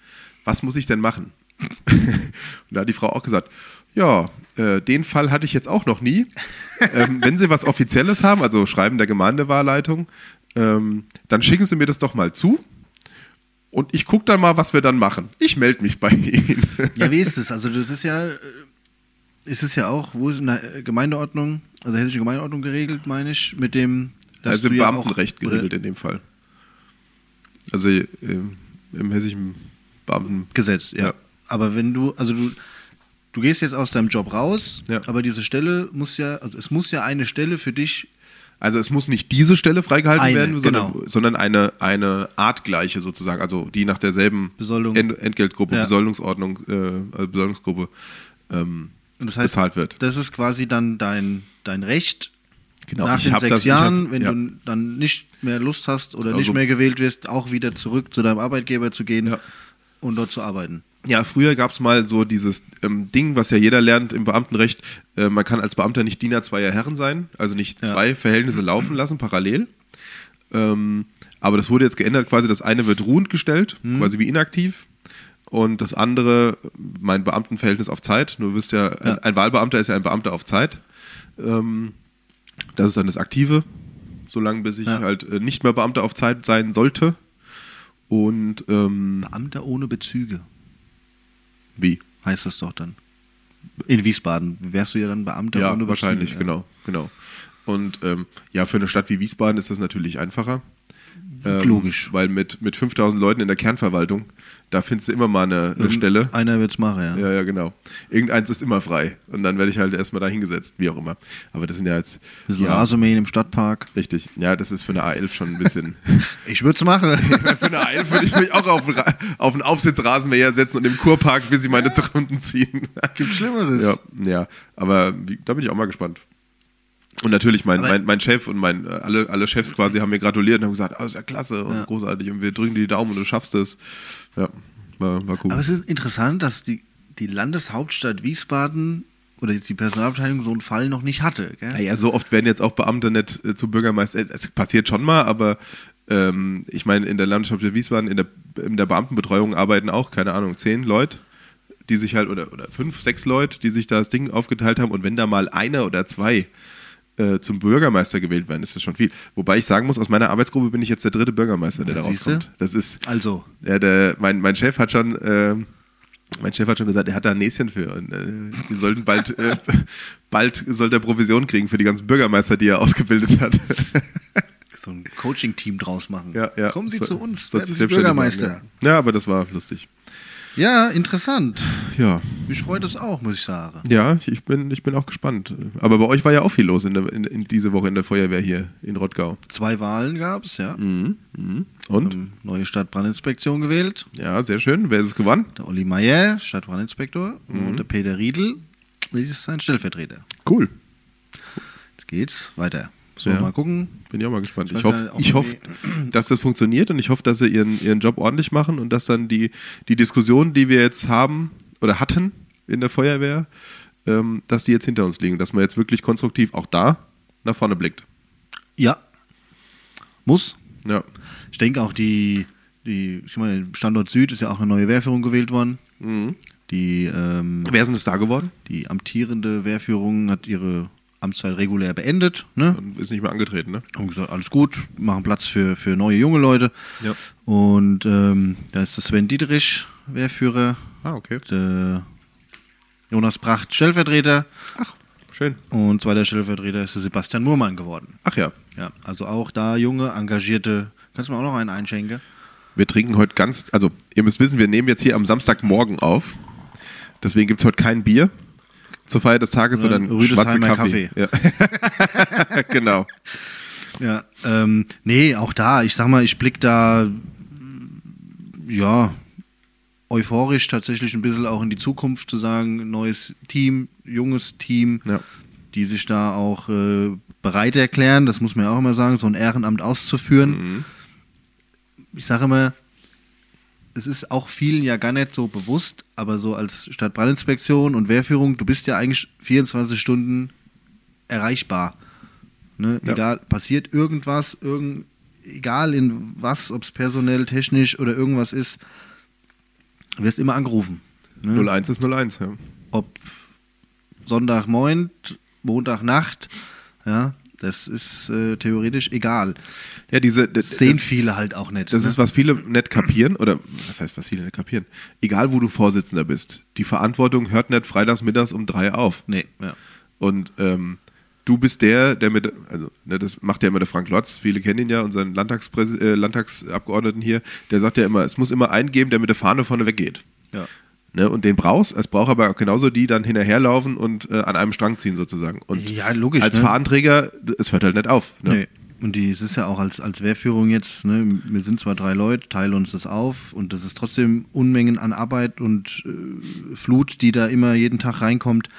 [SPEAKER 1] Was muss ich denn machen? und da hat die Frau auch gesagt, ja, äh, den Fall hatte ich jetzt auch noch nie. ähm, wenn Sie was Offizielles haben, also Schreiben der Gemeindewahlleitung, ähm, dann schicken Sie mir das doch mal zu. Und ich gucke dann mal, was wir dann machen. Ich melde mich bei Ihnen.
[SPEAKER 2] ja, wie ist es? Also, das ist ja, äh, ist es ja auch, wo ist in der äh, Gemeindeordnung, also hessische Gemeindeordnung geregelt, meine ich, mit dem, dass
[SPEAKER 1] also
[SPEAKER 2] du
[SPEAKER 1] im
[SPEAKER 2] ja auch-
[SPEAKER 1] Beamtenrecht geregelt in dem Fall. Also äh, im hessischen Beamten.
[SPEAKER 2] Gesetz, ja.
[SPEAKER 1] Ja.
[SPEAKER 2] Aber wenn du, also du, du gehst jetzt aus deinem Job raus,
[SPEAKER 1] Ja.
[SPEAKER 2] aber diese Stelle muss ja, also es muss ja eine Stelle für dich,
[SPEAKER 1] Also es muss nicht diese Stelle freigehalten
[SPEAKER 2] Eine,
[SPEAKER 1] werden, sondern,
[SPEAKER 2] genau.
[SPEAKER 1] sondern eine, eine artgleiche sozusagen, also die nach derselben
[SPEAKER 2] Besoldung.
[SPEAKER 1] Ent Entgeltgruppe,
[SPEAKER 2] Ja.
[SPEAKER 1] Besoldungsordnung, äh, also Besoldungsgruppe ähm,
[SPEAKER 2] und das heißt,
[SPEAKER 1] bezahlt wird.
[SPEAKER 2] das ist quasi dann dein, dein Recht.
[SPEAKER 1] Genau,
[SPEAKER 2] Nach den sechs
[SPEAKER 1] das-
[SPEAKER 2] Jahren,
[SPEAKER 1] hab-
[SPEAKER 2] wenn
[SPEAKER 1] ja.
[SPEAKER 2] du dann nicht mehr Lust hast oder
[SPEAKER 1] Also-
[SPEAKER 2] nicht mehr gewählt wirst, auch wieder zurück zu deinem Arbeitgeber zu gehen
[SPEAKER 1] Ja.
[SPEAKER 2] und dort zu arbeiten.
[SPEAKER 1] Ja, früher gab es mal so dieses ähm, Ding, was ja jeder lernt im Beamtenrecht, äh, man kann als Beamter nicht Diener zweier Herren sein, also nicht
[SPEAKER 2] Ja.
[SPEAKER 1] zwei Verhältnisse laufen lassen, parallel. Ähm, aber das wurde jetzt geändert, quasi das eine wird ruhend gestellt,
[SPEAKER 2] Mhm.
[SPEAKER 1] quasi wie inaktiv. Und das andere, mein Beamtenverhältnis auf Zeit. Du wirst ja,
[SPEAKER 2] Ja.
[SPEAKER 1] Ein, ein Wahlbeamter ist ja ein Beamter auf Zeit. Ähm, das ist dann das Aktive, solange bis ich
[SPEAKER 2] Ja.
[SPEAKER 1] halt äh, nicht mehr Beamter auf Zeit sein sollte. Und ähm,
[SPEAKER 2] Beamter ohne Bezüge
[SPEAKER 1] wie?
[SPEAKER 2] heißt das doch dann. In Wiesbaden wärst du ja dann Beamter
[SPEAKER 1] Ja,
[SPEAKER 2] ohne
[SPEAKER 1] wahrscheinlich,
[SPEAKER 2] Bezüge.
[SPEAKER 1] genau, genau. Und ähm, ja, für eine Stadt wie Wiesbaden ist das natürlich einfacher. Ähm,
[SPEAKER 2] Logisch.
[SPEAKER 1] Weil mit, mit 5000 Leuten in der Kernverwaltung, da findest du immer mal eine, eine Stelle.
[SPEAKER 2] Einer wird's machen, ja.
[SPEAKER 1] Ja, ja, genau. Irgendeins ist immer frei. Und dann werde ich halt erstmal da hingesetzt, wie auch immer. Aber das sind ja jetzt.
[SPEAKER 2] Bisschen
[SPEAKER 1] Ja,
[SPEAKER 2] Rasenmähen im Stadtpark.
[SPEAKER 1] richtig. Ja, das ist für eine A11 schon ein bisschen.
[SPEAKER 2] Ich würde es machen.
[SPEAKER 1] für eine A11 würde ich mich auch auf, auf einen Aufsitzrasenmäher setzen und im Kurpark, bis sie meine Runden ziehen.
[SPEAKER 2] Gibt Schlimmeres.
[SPEAKER 1] Ja, ja. aber wie, da bin ich auch mal gespannt. Und natürlich, mein, mein, mein Chef und mein, äh, alle, alle Chefs quasi haben mir gratuliert und haben gesagt, ah, ist ja klasse und
[SPEAKER 2] Ja.
[SPEAKER 1] großartig und wir drücken dir die Daumen und du schaffst es. Ja, war, war cool.
[SPEAKER 2] Aber es ist interessant, dass die, die Landeshauptstadt Wiesbaden oder jetzt die Personalabteilung so einen Fall noch nicht hatte. Gell?
[SPEAKER 1] Naja, so oft werden jetzt auch Beamte nicht äh, zu Bürgermeister. Es passiert schon mal, aber ähm, ich meine, in der Landeshauptstadt Wiesbaden, in der, in der Beamtenbetreuung arbeiten auch, keine Ahnung, zehn Leute, die sich halt, oder, oder fünf, sechs Leute, die sich da das Ding aufgeteilt haben. Und wenn da mal einer oder zwei äh, zum Bürgermeister gewählt werden, ist das schon viel. Wobei ich sagen muss, aus meiner Arbeitsgruppe bin ich jetzt der dritte Bürgermeister, der da rauskommt. Das ist,
[SPEAKER 2] Also,
[SPEAKER 1] ja, der, mein, mein Chef hat schon, ähm, mein Chef hat schon gesagt, er hat da ein Näschen für und äh, die sollten bald, äh, bald soll der Provision kriegen für die ganzen Bürgermeister, die er ausgebildet hat.
[SPEAKER 2] so ein Coaching-Team draus machen.
[SPEAKER 1] ja, ja.
[SPEAKER 2] Kommen Sie
[SPEAKER 1] So-
[SPEAKER 2] zu uns, werden Sie Bürgermeister.
[SPEAKER 1] machen, Ja. ja, aber das war lustig.
[SPEAKER 2] Ja, interessant.
[SPEAKER 1] Ja,
[SPEAKER 2] Mich freut es auch, muss ich sagen.
[SPEAKER 1] ja, ich- ich bin, ich bin auch gespannt. Aber bei euch war ja auch viel los in, der, in, in diese Woche in der Feuerwehr hier in Rottgau.
[SPEAKER 2] Zwei Wahlen gab es, ja.
[SPEAKER 1] Mhm. Mhm. Und?
[SPEAKER 2] Ähm, Neue Stadtbrandinspektion gewählt.
[SPEAKER 1] Ja, sehr schön. Wer ist es gewonnen?
[SPEAKER 2] Der Olli Meyer, Stadtbrandinspektor.
[SPEAKER 1] Mhm.
[SPEAKER 2] Und der Peter Riedl ist sein Stellvertreter.
[SPEAKER 1] Cool.
[SPEAKER 2] Jetzt geht's weiter. So,
[SPEAKER 1] Ja.
[SPEAKER 2] mal gucken.
[SPEAKER 1] Bin ich auch mal gespannt.
[SPEAKER 2] Ich
[SPEAKER 1] Ich hoffe, ich hoffe dass das funktioniert und ich hoffe, dass sie ihren, ihren Job ordentlich machen und dass dann die, die Diskussion, die wir jetzt haben oder hatten in der Feuerwehr, ähm, dass die jetzt hinter uns liegen, dass man jetzt wirklich konstruktiv auch da nach vorne blickt.
[SPEAKER 2] Ja. Muss.
[SPEAKER 1] Ja.
[SPEAKER 2] Ich denke auch die, die ich meine, Standort Süd ist ja auch eine neue Wehrführung gewählt worden.
[SPEAKER 1] Mhm.
[SPEAKER 2] Die, ähm,
[SPEAKER 1] Wer ist denn das da geworden?
[SPEAKER 2] die amtierende Wehrführung hat ihre Amtszeit regulär beendet. Ne?
[SPEAKER 1] Und ist nicht mehr angetreten, ne?
[SPEAKER 2] Haben gesagt, alles gut, machen Platz für, für neue junge Leute.
[SPEAKER 1] Ja.
[SPEAKER 2] Und ähm, da ist der Sven Dietrich, Wehrführer,
[SPEAKER 1] Ah, okay.
[SPEAKER 2] der Jonas Bracht, Stellvertreter
[SPEAKER 1] Ach, schön.
[SPEAKER 2] und zweiter Stellvertreter ist der Sebastian Murmann geworden.
[SPEAKER 1] Ach ja.
[SPEAKER 2] Ja, also auch da junge, engagierte. Kannst du mir auch noch einen einschenken?
[SPEAKER 1] Wir trinken heute ganz, also ihr müsst wissen, wir nehmen jetzt hier am Samstagmorgen auf. Deswegen gibt es heute kein Bier zur Feier des Tages,
[SPEAKER 2] Sondern
[SPEAKER 1] sondern schwarze
[SPEAKER 2] Rüdesheimer
[SPEAKER 1] Kaffee. Ja. genau.
[SPEAKER 2] Ja, ähm, nee, auch da, ich sag mal, ich blick da, ja, euphorisch tatsächlich ein bisschen auch in die Zukunft zu sagen, neues Team, junges Team,
[SPEAKER 1] Ja.
[SPEAKER 2] die sich da auch äh, bereit erklären, das muss man ja auch immer sagen, so ein Ehrenamt auszuführen.
[SPEAKER 1] Mhm.
[SPEAKER 2] Ich sage immer, es ist auch vielen ja gar nicht so bewusst, aber so als Stadtbrandinspektion und Wehrführung, du bist ja eigentlich 24 Stunden erreichbar. Ne?
[SPEAKER 1] Ja.
[SPEAKER 2] Egal, passiert irgendwas, irgend, egal in was, ob es personell, technisch oder irgendwas ist, du wirst immer angerufen. Ne?
[SPEAKER 1] 01 ist 01, ja.
[SPEAKER 2] Ob Sonntagmorgen, Montagnacht, ja, das ist äh, theoretisch egal.
[SPEAKER 1] Ja, diese,
[SPEAKER 2] Das sehen
[SPEAKER 1] das,
[SPEAKER 2] viele halt auch nicht.
[SPEAKER 1] das
[SPEAKER 2] ne?
[SPEAKER 1] ist, was viele nicht kapieren, oder was heißt, was viele nicht kapieren? Egal, wo du Vorsitzender bist, die Verantwortung hört nicht freitags mittags um drei auf.
[SPEAKER 2] Nee, ja.
[SPEAKER 1] Und ähm, du bist der, der mit, also ne, das macht ja immer der Frank Lotz, viele kennen ihn ja, unseren Landtagspräs äh, Landtagsabgeordneten hier, der sagt ja immer, es muss immer einen geben, der mit der Fahne vorne weggeht.
[SPEAKER 2] ja.
[SPEAKER 1] Ne, und den brauchst, es braucht aber genauso die dann hinterherlaufen und äh, an einem Strang ziehen sozusagen. Und
[SPEAKER 2] Ja, logisch,
[SPEAKER 1] als
[SPEAKER 2] ne?
[SPEAKER 1] Fahnenträger, es hört halt nicht auf. Ne?
[SPEAKER 2] Nee. Und die, es ist ja auch als, als Wehrführung jetzt, ne, wir sind zwar drei Leute, teilen uns das auf und das ist trotzdem Unmengen an Arbeit und äh, Flut, die da immer jeden Tag reinkommt.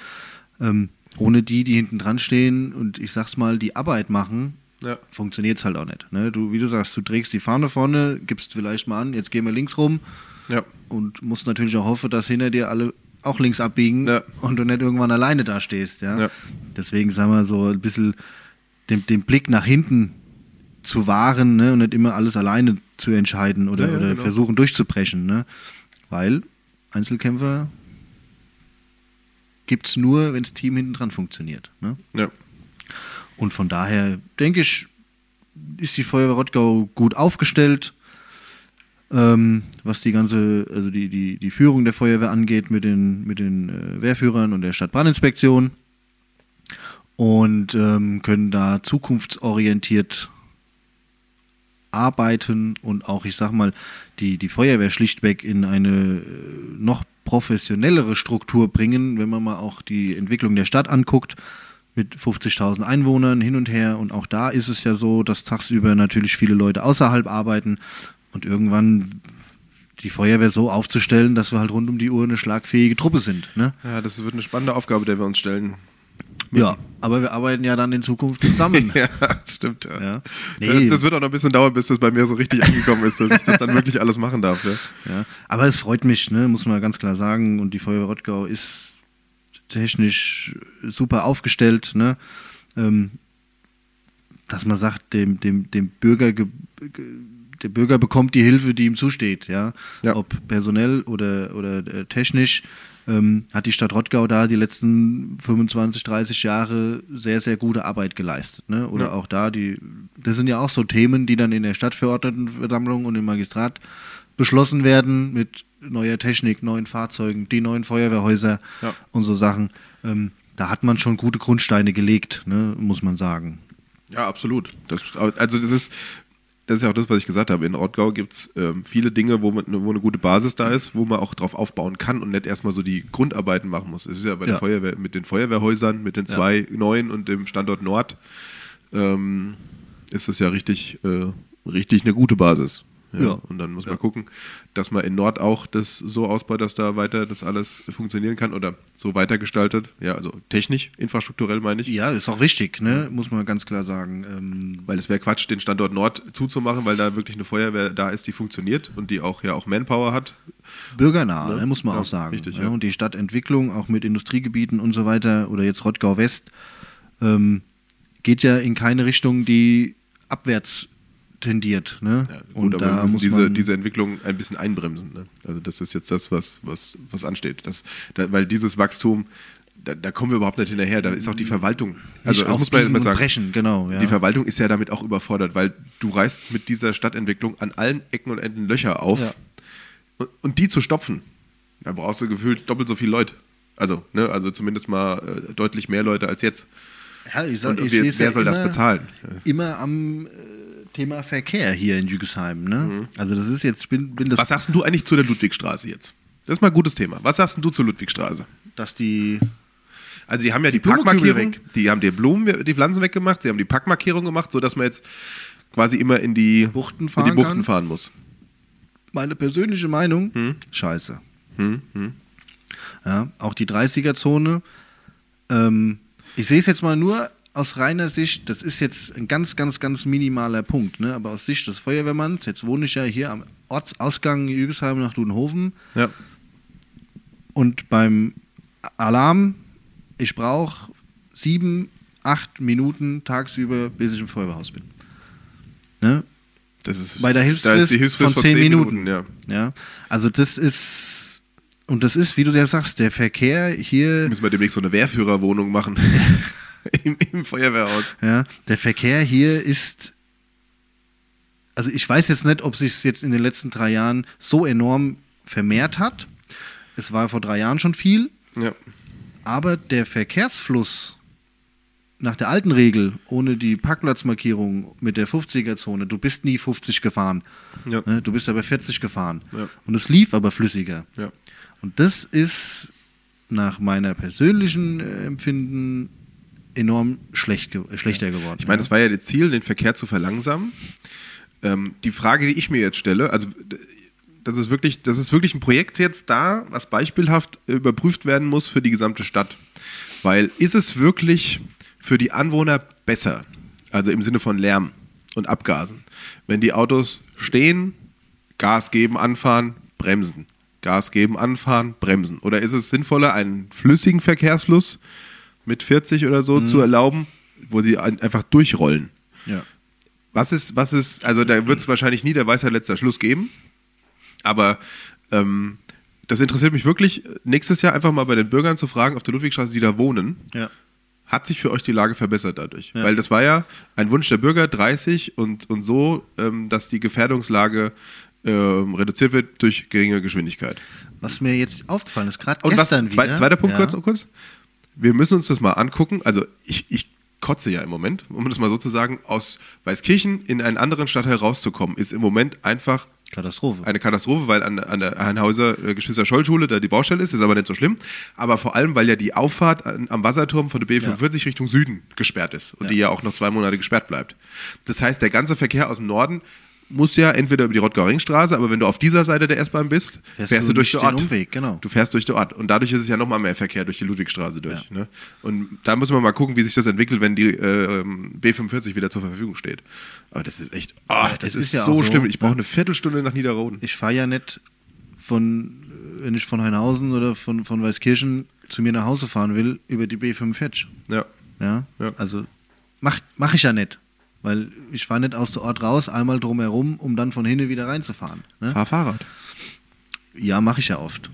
[SPEAKER 2] Ähm, ohne die, die hinten dran stehen und ich sag's mal, die Arbeit machen,
[SPEAKER 1] Ja.
[SPEAKER 2] funktioniert es halt auch nicht. Ne? Du, wie du sagst, du trägst die Fahne vorne, gibst vielleicht mal an, jetzt gehen wir links rum
[SPEAKER 1] Ja.
[SPEAKER 2] Und musst natürlich auch hoffen, dass hinter dir alle auch links abbiegen
[SPEAKER 1] Ja.
[SPEAKER 2] und du nicht irgendwann alleine da stehst. Ja?
[SPEAKER 1] Ja.
[SPEAKER 2] Deswegen sagen wir so ein bisschen den, den Blick nach hinten zu wahren ne? und nicht immer alles alleine zu entscheiden oder,
[SPEAKER 1] Ja,
[SPEAKER 2] oder
[SPEAKER 1] genau.
[SPEAKER 2] versuchen durchzubrechen. Ne? Weil Einzelkämpfer gibt es nur, wenn das Team hinten dran funktioniert. Ne?
[SPEAKER 1] Ja.
[SPEAKER 2] Und von daher denke ich, ist die Feuerwehr Rottgau gut aufgestellt, ähm, was die ganze, also die, die, die Führung der Feuerwehr angeht mit den, mit den äh, Wehrführern und der Stadtbrandinspektion und ähm, können da zukunftsorientiert arbeiten und auch, ich sag mal, die, die Feuerwehr schlichtweg in eine äh, noch professionellere Struktur bringen, wenn man mal auch die Entwicklung der Stadt anguckt, mit 50.000 Einwohnern hin und her. Und auch da ist es ja so, dass tagsüber natürlich viele Leute außerhalb arbeiten und irgendwann die Feuerwehr so aufzustellen, dass wir halt rund um die Uhr eine schlagfähige Truppe sind. Ne?
[SPEAKER 1] ja, das wird eine spannende Aufgabe, der wir uns stellen.
[SPEAKER 2] Ja, aber wir arbeiten ja dann in Zukunft zusammen.
[SPEAKER 1] Ja, das stimmt. Ja.
[SPEAKER 2] Ja.
[SPEAKER 1] Das-
[SPEAKER 2] Nee.
[SPEAKER 1] Das wird auch noch ein bisschen dauern, bis das bei mir so richtig angekommen ist, dass ich das dann wirklich alles machen darf. Ja.
[SPEAKER 2] Ja, aber es freut mich, ne, muss man ganz klar sagen. Und die Feuerwehr Rottgau ist technisch super aufgestellt, ne? Ähm, dass man sagt, dem, dem, dem Bürger, ge- ge- der Bürger bekommt die Hilfe, die ihm zusteht, ja.
[SPEAKER 1] Ja.
[SPEAKER 2] Ob personell oder, oder äh, technisch. Ähm, hat die Stadt Rottgau da die letzten 25, 30 Jahre sehr, sehr gute Arbeit geleistet. Ne? Oder
[SPEAKER 1] Ja.
[SPEAKER 2] auch da, die, das sind ja auch so Themen, die dann in der Stadtverordnetenversammlung und im Magistrat beschlossen werden mit neuer Technik, neuen Fahrzeugen, die neuen Feuerwehrhäuser
[SPEAKER 1] Ja.
[SPEAKER 2] und so Sachen. Ähm, da hat man schon gute Grundsteine gelegt, ne, muss man sagen.
[SPEAKER 1] Ja, absolut. Das, also das ist, das ist ja auch das, was ich gesagt habe. In Rottgau gibt es ähm, viele Dinge, wo, man, wo eine gute Basis da ist, wo man auch drauf aufbauen kann und nicht erstmal so die Grundarbeiten machen muss. Es ist ja bei
[SPEAKER 2] Ja.
[SPEAKER 1] der Feuerwehr, mit den Feuerwehrhäusern, mit den
[SPEAKER 2] Ja.
[SPEAKER 1] zwei neuen und dem Standort Nord, ähm, ist es ja richtig, äh, richtig eine gute Basis.
[SPEAKER 2] Ja.
[SPEAKER 1] Und dann muss
[SPEAKER 2] Ja.
[SPEAKER 1] man gucken, dass man in Nord auch das so ausbaut, dass da weiter das alles funktionieren kann oder so weitergestaltet. Ja, also technisch, infrastrukturell meine ich.
[SPEAKER 2] Ja, ist auch wichtig, ne, muss man ganz klar sagen. Ähm,
[SPEAKER 1] Weil es wäre Quatsch, den Standort Nord zuzumachen, weil da wirklich eine Feuerwehr da ist, die funktioniert und die auch ja auch Manpower hat.
[SPEAKER 2] bürgernah,
[SPEAKER 1] Ne?
[SPEAKER 2] ne, muss man
[SPEAKER 1] Ja,
[SPEAKER 2] auch sagen.
[SPEAKER 1] richtig,
[SPEAKER 2] ja.
[SPEAKER 1] ja.
[SPEAKER 2] Und die Stadtentwicklung, auch mit Industriegebieten und so weiter, oder jetzt Rottgau West, ähm, geht ja in keine Richtung, die abwärts tendiert. Ne?
[SPEAKER 1] Ja, gut,
[SPEAKER 2] und
[SPEAKER 1] aber
[SPEAKER 2] da muss
[SPEAKER 1] diese,
[SPEAKER 2] man,
[SPEAKER 1] diese Entwicklung ein bisschen einbremsen. Ne? Also das ist jetzt das, was, was, was ansteht. Das, da, weil dieses Wachstum da, da kommen wir überhaupt nicht hinterher. Da ist auch die Verwaltung. Also das muss man
[SPEAKER 2] und
[SPEAKER 1] sagen.
[SPEAKER 2] brechen, genau. Ja.
[SPEAKER 1] Die Verwaltung ist ja damit auch überfordert, weil du reißt mit dieser Stadtentwicklung an allen Ecken und Enden Löcher auf.
[SPEAKER 2] Ja.
[SPEAKER 1] Und, und die zu stopfen, da brauchst du gefühlt doppelt so viele Leute. Also, ne, also zumindest mal äh, deutlich mehr Leute als jetzt.
[SPEAKER 2] Ja, ich sag,
[SPEAKER 1] Und
[SPEAKER 2] ich
[SPEAKER 1] wer- wer
[SPEAKER 2] ja
[SPEAKER 1] soll das
[SPEAKER 2] immer,
[SPEAKER 1] bezahlen?
[SPEAKER 2] Immer am äh, Thema Verkehr hier in Jügesheim. Ne? Also das ist jetzt, bin, bin das,
[SPEAKER 1] Mhm. Was sagst du eigentlich zu der Ludwigstraße jetzt? Das ist mal ein gutes Thema. Was sagst du zur Ludwigstraße?
[SPEAKER 2] dass die
[SPEAKER 1] Also sie haben ja die,
[SPEAKER 2] Blumenkübel
[SPEAKER 1] Parkmarkierung, die haben die Blumen, die Pflanzen weggemacht, sie haben die Parkmarkierung gemacht, sodass man jetzt quasi immer in die
[SPEAKER 2] Buchten
[SPEAKER 1] in die
[SPEAKER 2] fahren
[SPEAKER 1] Buchten fahren muss.
[SPEAKER 2] meine persönliche Meinung,
[SPEAKER 1] Hm?
[SPEAKER 2] scheiße.
[SPEAKER 1] Hm, hm.
[SPEAKER 2] Ja, auch die 30er-Zone. Ähm, ich sehe es jetzt mal nur aus reiner Sicht, das ist jetzt ein ganz, ganz, ganz minimaler Punkt, ne? aber aus Sicht des Feuerwehrmanns, jetzt wohne ich ja hier am Ortsausgang Jügesheim nach Dudenhofen
[SPEAKER 1] Ja.
[SPEAKER 2] und beim Alarm, ich brauche sieben, acht Minuten tagsüber, bis ich im Feuerwehrhaus bin. Ne?
[SPEAKER 1] Das ist,
[SPEAKER 2] Bei der
[SPEAKER 1] da
[SPEAKER 2] Hilfsfrist,
[SPEAKER 1] ist die Hilfsfrist
[SPEAKER 2] von 10 Minuten.
[SPEAKER 1] ja.
[SPEAKER 2] Ja, also das ist, und das ist, wie du ja sagst, der Verkehr hier,
[SPEAKER 1] Müssen wir demnächst so eine Wehrführerwohnung machen. Im, Im Feuerwehrhaus.
[SPEAKER 2] ja, der Verkehr hier ist, also ich weiß jetzt nicht, ob sich jetzt in den letzten drei Jahren so enorm vermehrt hat. Es war vor drei Jahren schon viel,
[SPEAKER 1] Ja.
[SPEAKER 2] aber der Verkehrsfluss nach der alten Regel, ohne die Parkplatzmarkierung mit der 50er-Zone, du bist nie 50 gefahren.
[SPEAKER 1] Ja.
[SPEAKER 2] Ne? Du bist aber 40 gefahren.
[SPEAKER 1] Ja.
[SPEAKER 2] Und es lief aber flüssiger. Und das ist nach meiner persönlichen äh, Empfinden enorm schlecht schlechter geworden.
[SPEAKER 1] Ich meine, es war ja das Ziel, den Verkehr zu verlangsamen. Ähm, die Frage, die ich mir jetzt stelle, also das ist wirklich, das ist wirklich ein Projekt jetzt da, was beispielhaft überprüft werden muss für die gesamte Stadt. Weil ist es wirklich für die Anwohner besser, also im Sinne von Lärm und Abgasen, wenn die Autos stehen, Gas geben, anfahren, bremsen, Gas geben, anfahren, bremsen? Oder ist es sinnvoller, einen flüssigen Verkehrsfluss mit 40 oder so zu erlauben, wo sie ein- einfach durchrollen?
[SPEAKER 2] ja.
[SPEAKER 1] Was ist, was ist, also da wird es wahrscheinlich nie der Weisheit letzter Schluss geben, aber ähm, das interessiert mich wirklich, nächstes Jahr einfach mal bei den Bürgern zu fragen, auf der Ludwigstraße, die da wohnen,
[SPEAKER 2] Ja.
[SPEAKER 1] hat sich für euch die Lage verbessert dadurch?
[SPEAKER 2] Ja.
[SPEAKER 1] Weil das war ja ein Wunsch der Bürger, 30 und, und so, ähm, dass die Gefährdungslage ähm, reduziert wird durch geringe Geschwindigkeit.
[SPEAKER 2] Was mir jetzt aufgefallen ist, gerade
[SPEAKER 1] Und was,
[SPEAKER 2] gestern
[SPEAKER 1] zweit-
[SPEAKER 2] wieder.
[SPEAKER 1] zweiter Punkt
[SPEAKER 2] ja,
[SPEAKER 1] kurz, kurz. Wir müssen uns das mal angucken. Also ich, ich kotze ja im Moment, um das mal so zu sagen, aus Weißkirchen in einen anderen Stadtteil rauszukommen, ist im Moment einfach
[SPEAKER 2] Katastrophe.
[SPEAKER 1] eine Katastrophe, weil an, an der Herrenhauser äh, Geschwister-Scholl-Schule da die Baustelle ist, ist aber nicht so schlimm. Aber vor allem, weil ja die Auffahrt an, am Wasserturm von der B45 Richtung Süden gesperrt ist und
[SPEAKER 2] Ja.
[SPEAKER 1] die ja auch noch zwei Monate gesperrt bleibt. Das heißt, der ganze Verkehr aus dem Norden muss ja entweder über die Rottgau-Ringstraße, aber wenn du auf dieser Seite der S-Bahn bist, fährst, du durch den Ort.
[SPEAKER 2] Umweg, genau.
[SPEAKER 1] Du fährst durch den Ort. Und dadurch ist es ja nochmal mehr Verkehr durch die Ludwigstraße durch. Ne? Und da müssen wir mal gucken, wie sich das entwickelt, wenn die äh, ähm, B45 wieder zur Verfügung steht. Aber das ist echt, ah, das,
[SPEAKER 2] das
[SPEAKER 1] ist,
[SPEAKER 2] ist ja
[SPEAKER 1] so schlimm. Ich brauche
[SPEAKER 2] ne?
[SPEAKER 1] eine Viertelstunde nach Niederroden.
[SPEAKER 2] Ich fahre ja nicht von, wenn ich von Heinhausen oder von, von Weißkirchen zu mir nach Hause fahren will, über die B45.
[SPEAKER 1] Ja.
[SPEAKER 2] Ja,
[SPEAKER 1] Ja.
[SPEAKER 2] also mach, mach ich ja nicht. Weil ich fahre nicht aus der Ort raus, einmal drumherum, um dann von hinten wieder reinzufahren. Ne?
[SPEAKER 1] Fahr Fahrrad.
[SPEAKER 2] Ja, mache ich ja oft.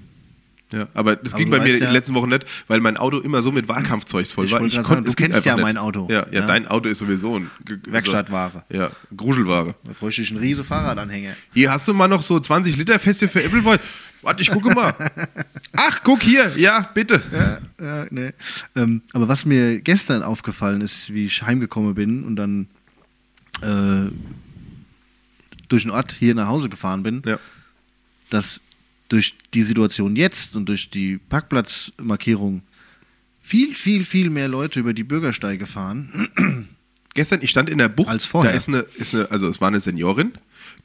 [SPEAKER 1] Ja, aber das
[SPEAKER 2] Aber
[SPEAKER 1] ging bei mir
[SPEAKER 2] weißt
[SPEAKER 1] in
[SPEAKER 2] ja-
[SPEAKER 1] den letzten Wochen nicht, weil mein Auto immer so mit Wahlkampfzeugs voll
[SPEAKER 2] Ich
[SPEAKER 1] war. konnt-
[SPEAKER 2] sagen, du kennst ja
[SPEAKER 1] einfach
[SPEAKER 2] mein
[SPEAKER 1] nicht.
[SPEAKER 2] Auto.
[SPEAKER 1] Ja, ja,
[SPEAKER 2] Ja.
[SPEAKER 1] dein Auto ist sowieso ein also-
[SPEAKER 2] Werkstattware.
[SPEAKER 1] Ja, Gruschelware.
[SPEAKER 2] Da bräuchte ich einen riesen Fahrradanhänger.
[SPEAKER 1] Hier hast du mal noch so 20 Liter Feste für Appleboy. Warte, ich gucke mal. Ach, guck hier. Ja, bitte.
[SPEAKER 2] Ja, ja, nee. ähm, aber was mir gestern aufgefallen ist, wie ich heimgekommen bin und dann äh, durch den Ort hier nach Hause gefahren bin,
[SPEAKER 1] Ja.
[SPEAKER 2] dass durch die Situation jetzt und durch die Parkplatzmarkierung viel, viel, viel mehr Leute über die Bürgersteige fahren.
[SPEAKER 1] Gestern, ich stand in der Bucht.
[SPEAKER 2] Als vorher.
[SPEAKER 1] Da ist eine, ist eine, also es war eine Seniorin,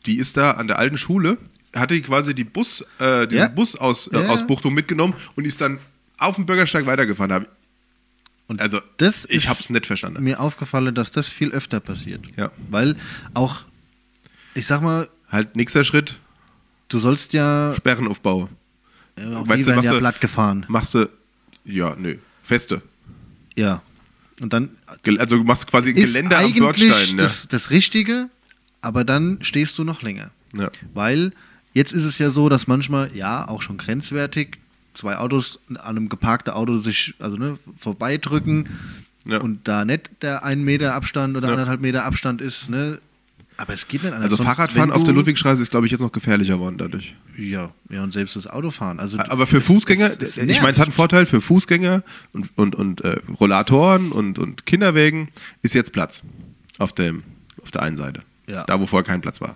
[SPEAKER 1] die ist da an der alten Schule, hatte quasi die Bus, äh, diese
[SPEAKER 2] Ja.
[SPEAKER 1] Busausbuchtung äh,
[SPEAKER 2] ja.
[SPEAKER 1] Mitgenommen und ist dann auf dem Bürgersteig weitergefahren. Hab-
[SPEAKER 2] Und
[SPEAKER 1] Also,
[SPEAKER 2] das
[SPEAKER 1] ich habe es nicht verstanden.
[SPEAKER 2] mir aufgefallen, dass das viel öfter passiert.
[SPEAKER 1] Ja.
[SPEAKER 2] Weil auch, ich sag mal,
[SPEAKER 1] Halt, nächster Schritt,
[SPEAKER 2] du sollst ja,
[SPEAKER 1] Sperrenaufbau.
[SPEAKER 2] äh, auch
[SPEAKER 1] Weißt
[SPEAKER 2] die
[SPEAKER 1] du,
[SPEAKER 2] werden ja
[SPEAKER 1] du-
[SPEAKER 2] platt gefahren.
[SPEAKER 1] Machst du, ja, nö, feste.
[SPEAKER 2] Ja. Und dann
[SPEAKER 1] Also du machst quasi ein Geländer am Bordstein. ne?
[SPEAKER 2] das, das Richtige, aber dann stehst du noch länger.
[SPEAKER 1] Ja.
[SPEAKER 2] Weil jetzt ist es ja so, dass manchmal, ja, auch schon grenzwertig, zwei Autos an einem geparkten Auto sich also ne, vorbeidrücken
[SPEAKER 1] Ja.
[SPEAKER 2] und da nicht der ein Meter Abstand oder
[SPEAKER 1] Ja.
[SPEAKER 2] anderthalb Meter Abstand ist, ne? Aber es geht nicht anders.
[SPEAKER 1] Also
[SPEAKER 2] Sonst,
[SPEAKER 1] Fahrradfahren auf der Ludwigstraße ist, glaube ich, jetzt noch gefährlicher geworden dadurch.
[SPEAKER 2] Ja, ja, und selbst das Autofahren. Also
[SPEAKER 1] Aber für
[SPEAKER 2] es-
[SPEAKER 1] Fußgänger,
[SPEAKER 2] es- es
[SPEAKER 1] ich meine, es hat einen. Vorteil für Fußgänger und, und, und äh, Rollatoren und, und Kinderwägen ist jetzt Platz auf, dem, auf der einen Seite.
[SPEAKER 2] Ja.
[SPEAKER 1] Da, wo vorher kein Platz war.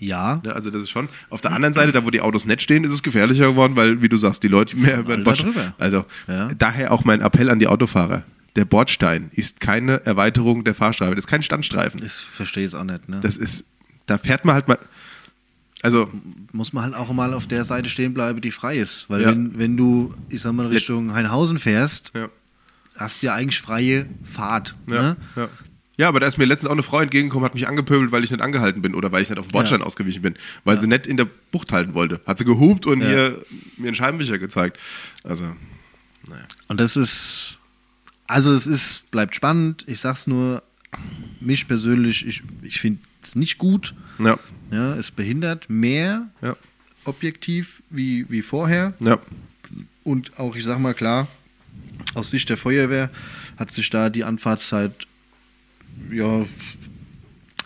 [SPEAKER 2] Ja,
[SPEAKER 1] Ja, also das ist schon. Auf der anderen Seite, da wo die Autos nett stehen, ist es gefährlicher geworden, weil, wie du sagst, die Leute mehr über den Bordstein. Also
[SPEAKER 2] Ja.
[SPEAKER 1] daher auch mein Appell an die Autofahrer. Der Bordstein ist keine Erweiterung der Fahrstreife, das ist kein Standstreifen.
[SPEAKER 2] ich verstehe es auch nicht. Ne?
[SPEAKER 1] Das ist, da fährt man halt mal. Also,
[SPEAKER 2] muss man halt auch mal auf der Seite stehen bleiben, die frei ist. Weil
[SPEAKER 1] Ja.
[SPEAKER 2] wenn, wenn du, ich sag mal, Richtung Heinhausen fährst,
[SPEAKER 1] ja.
[SPEAKER 2] hast du ja eigentlich freie Fahrt.
[SPEAKER 1] Ja,
[SPEAKER 2] Ne?
[SPEAKER 1] Ja. ja, aber da ist mir letztens auch eine Frau entgegengekommen, hat mich angepöbelt, weil ich nicht angehalten bin oder weil ich nicht auf den Bordstein
[SPEAKER 2] Ja.
[SPEAKER 1] ausgewichen bin, weil sie nicht in der Bucht halten wollte. Hat sie gehupt und
[SPEAKER 2] Ja.
[SPEAKER 1] hier, mir einen Scheibenwischer gezeigt. Also, naja.
[SPEAKER 2] Und das ist, also es ist, bleibt spannend. Ich sag's nur, mich persönlich, ich, ich finde es nicht gut.
[SPEAKER 1] Ja,
[SPEAKER 2] Ja, es behindert mehr
[SPEAKER 1] ja,
[SPEAKER 2] objektiv wie, wie vorher.
[SPEAKER 1] ja.
[SPEAKER 2] Und auch, ich sag mal klar, aus Sicht der Feuerwehr hat sich da die Anfahrtszeit ja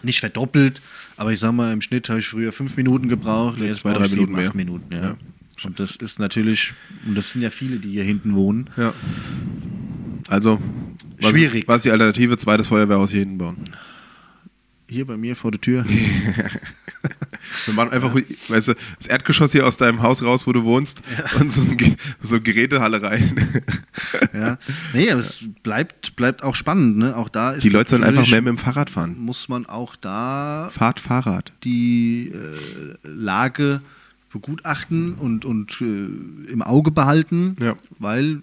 [SPEAKER 2] nicht verdoppelt, aber ich sag mal, im Schnitt habe ich früher fünf Minuten gebraucht, jetzt
[SPEAKER 1] zwei, drei
[SPEAKER 2] ich sieben,
[SPEAKER 1] Minuten mehr.
[SPEAKER 2] acht Minuten, ja.
[SPEAKER 1] Ja.
[SPEAKER 2] Und das ist natürlich, und das sind ja viele, die hier hinten wohnen.
[SPEAKER 1] ja. Also, was,
[SPEAKER 2] Schwierig.
[SPEAKER 1] Was ist die Alternative? Zweites Feuerwehrhaus hier hinten bauen.
[SPEAKER 2] Hier bei mir vor der Tür.
[SPEAKER 1] Wir machen einfach, weißt du, das Erdgeschoss hier aus deinem Haus raus, wo du wohnst, und so, ein, so Gerätehalle rein.
[SPEAKER 2] ja. Nee, aber es bleibt, bleibt auch spannend, ne? Auch da ist
[SPEAKER 1] Die Leute sollen einfach mehr mit dem Fahrrad fahren.
[SPEAKER 2] muss man auch da
[SPEAKER 1] Fahrt Fahrrad.
[SPEAKER 2] die äh, Lage begutachten und, und äh, im Auge behalten,
[SPEAKER 1] Ja.
[SPEAKER 2] weil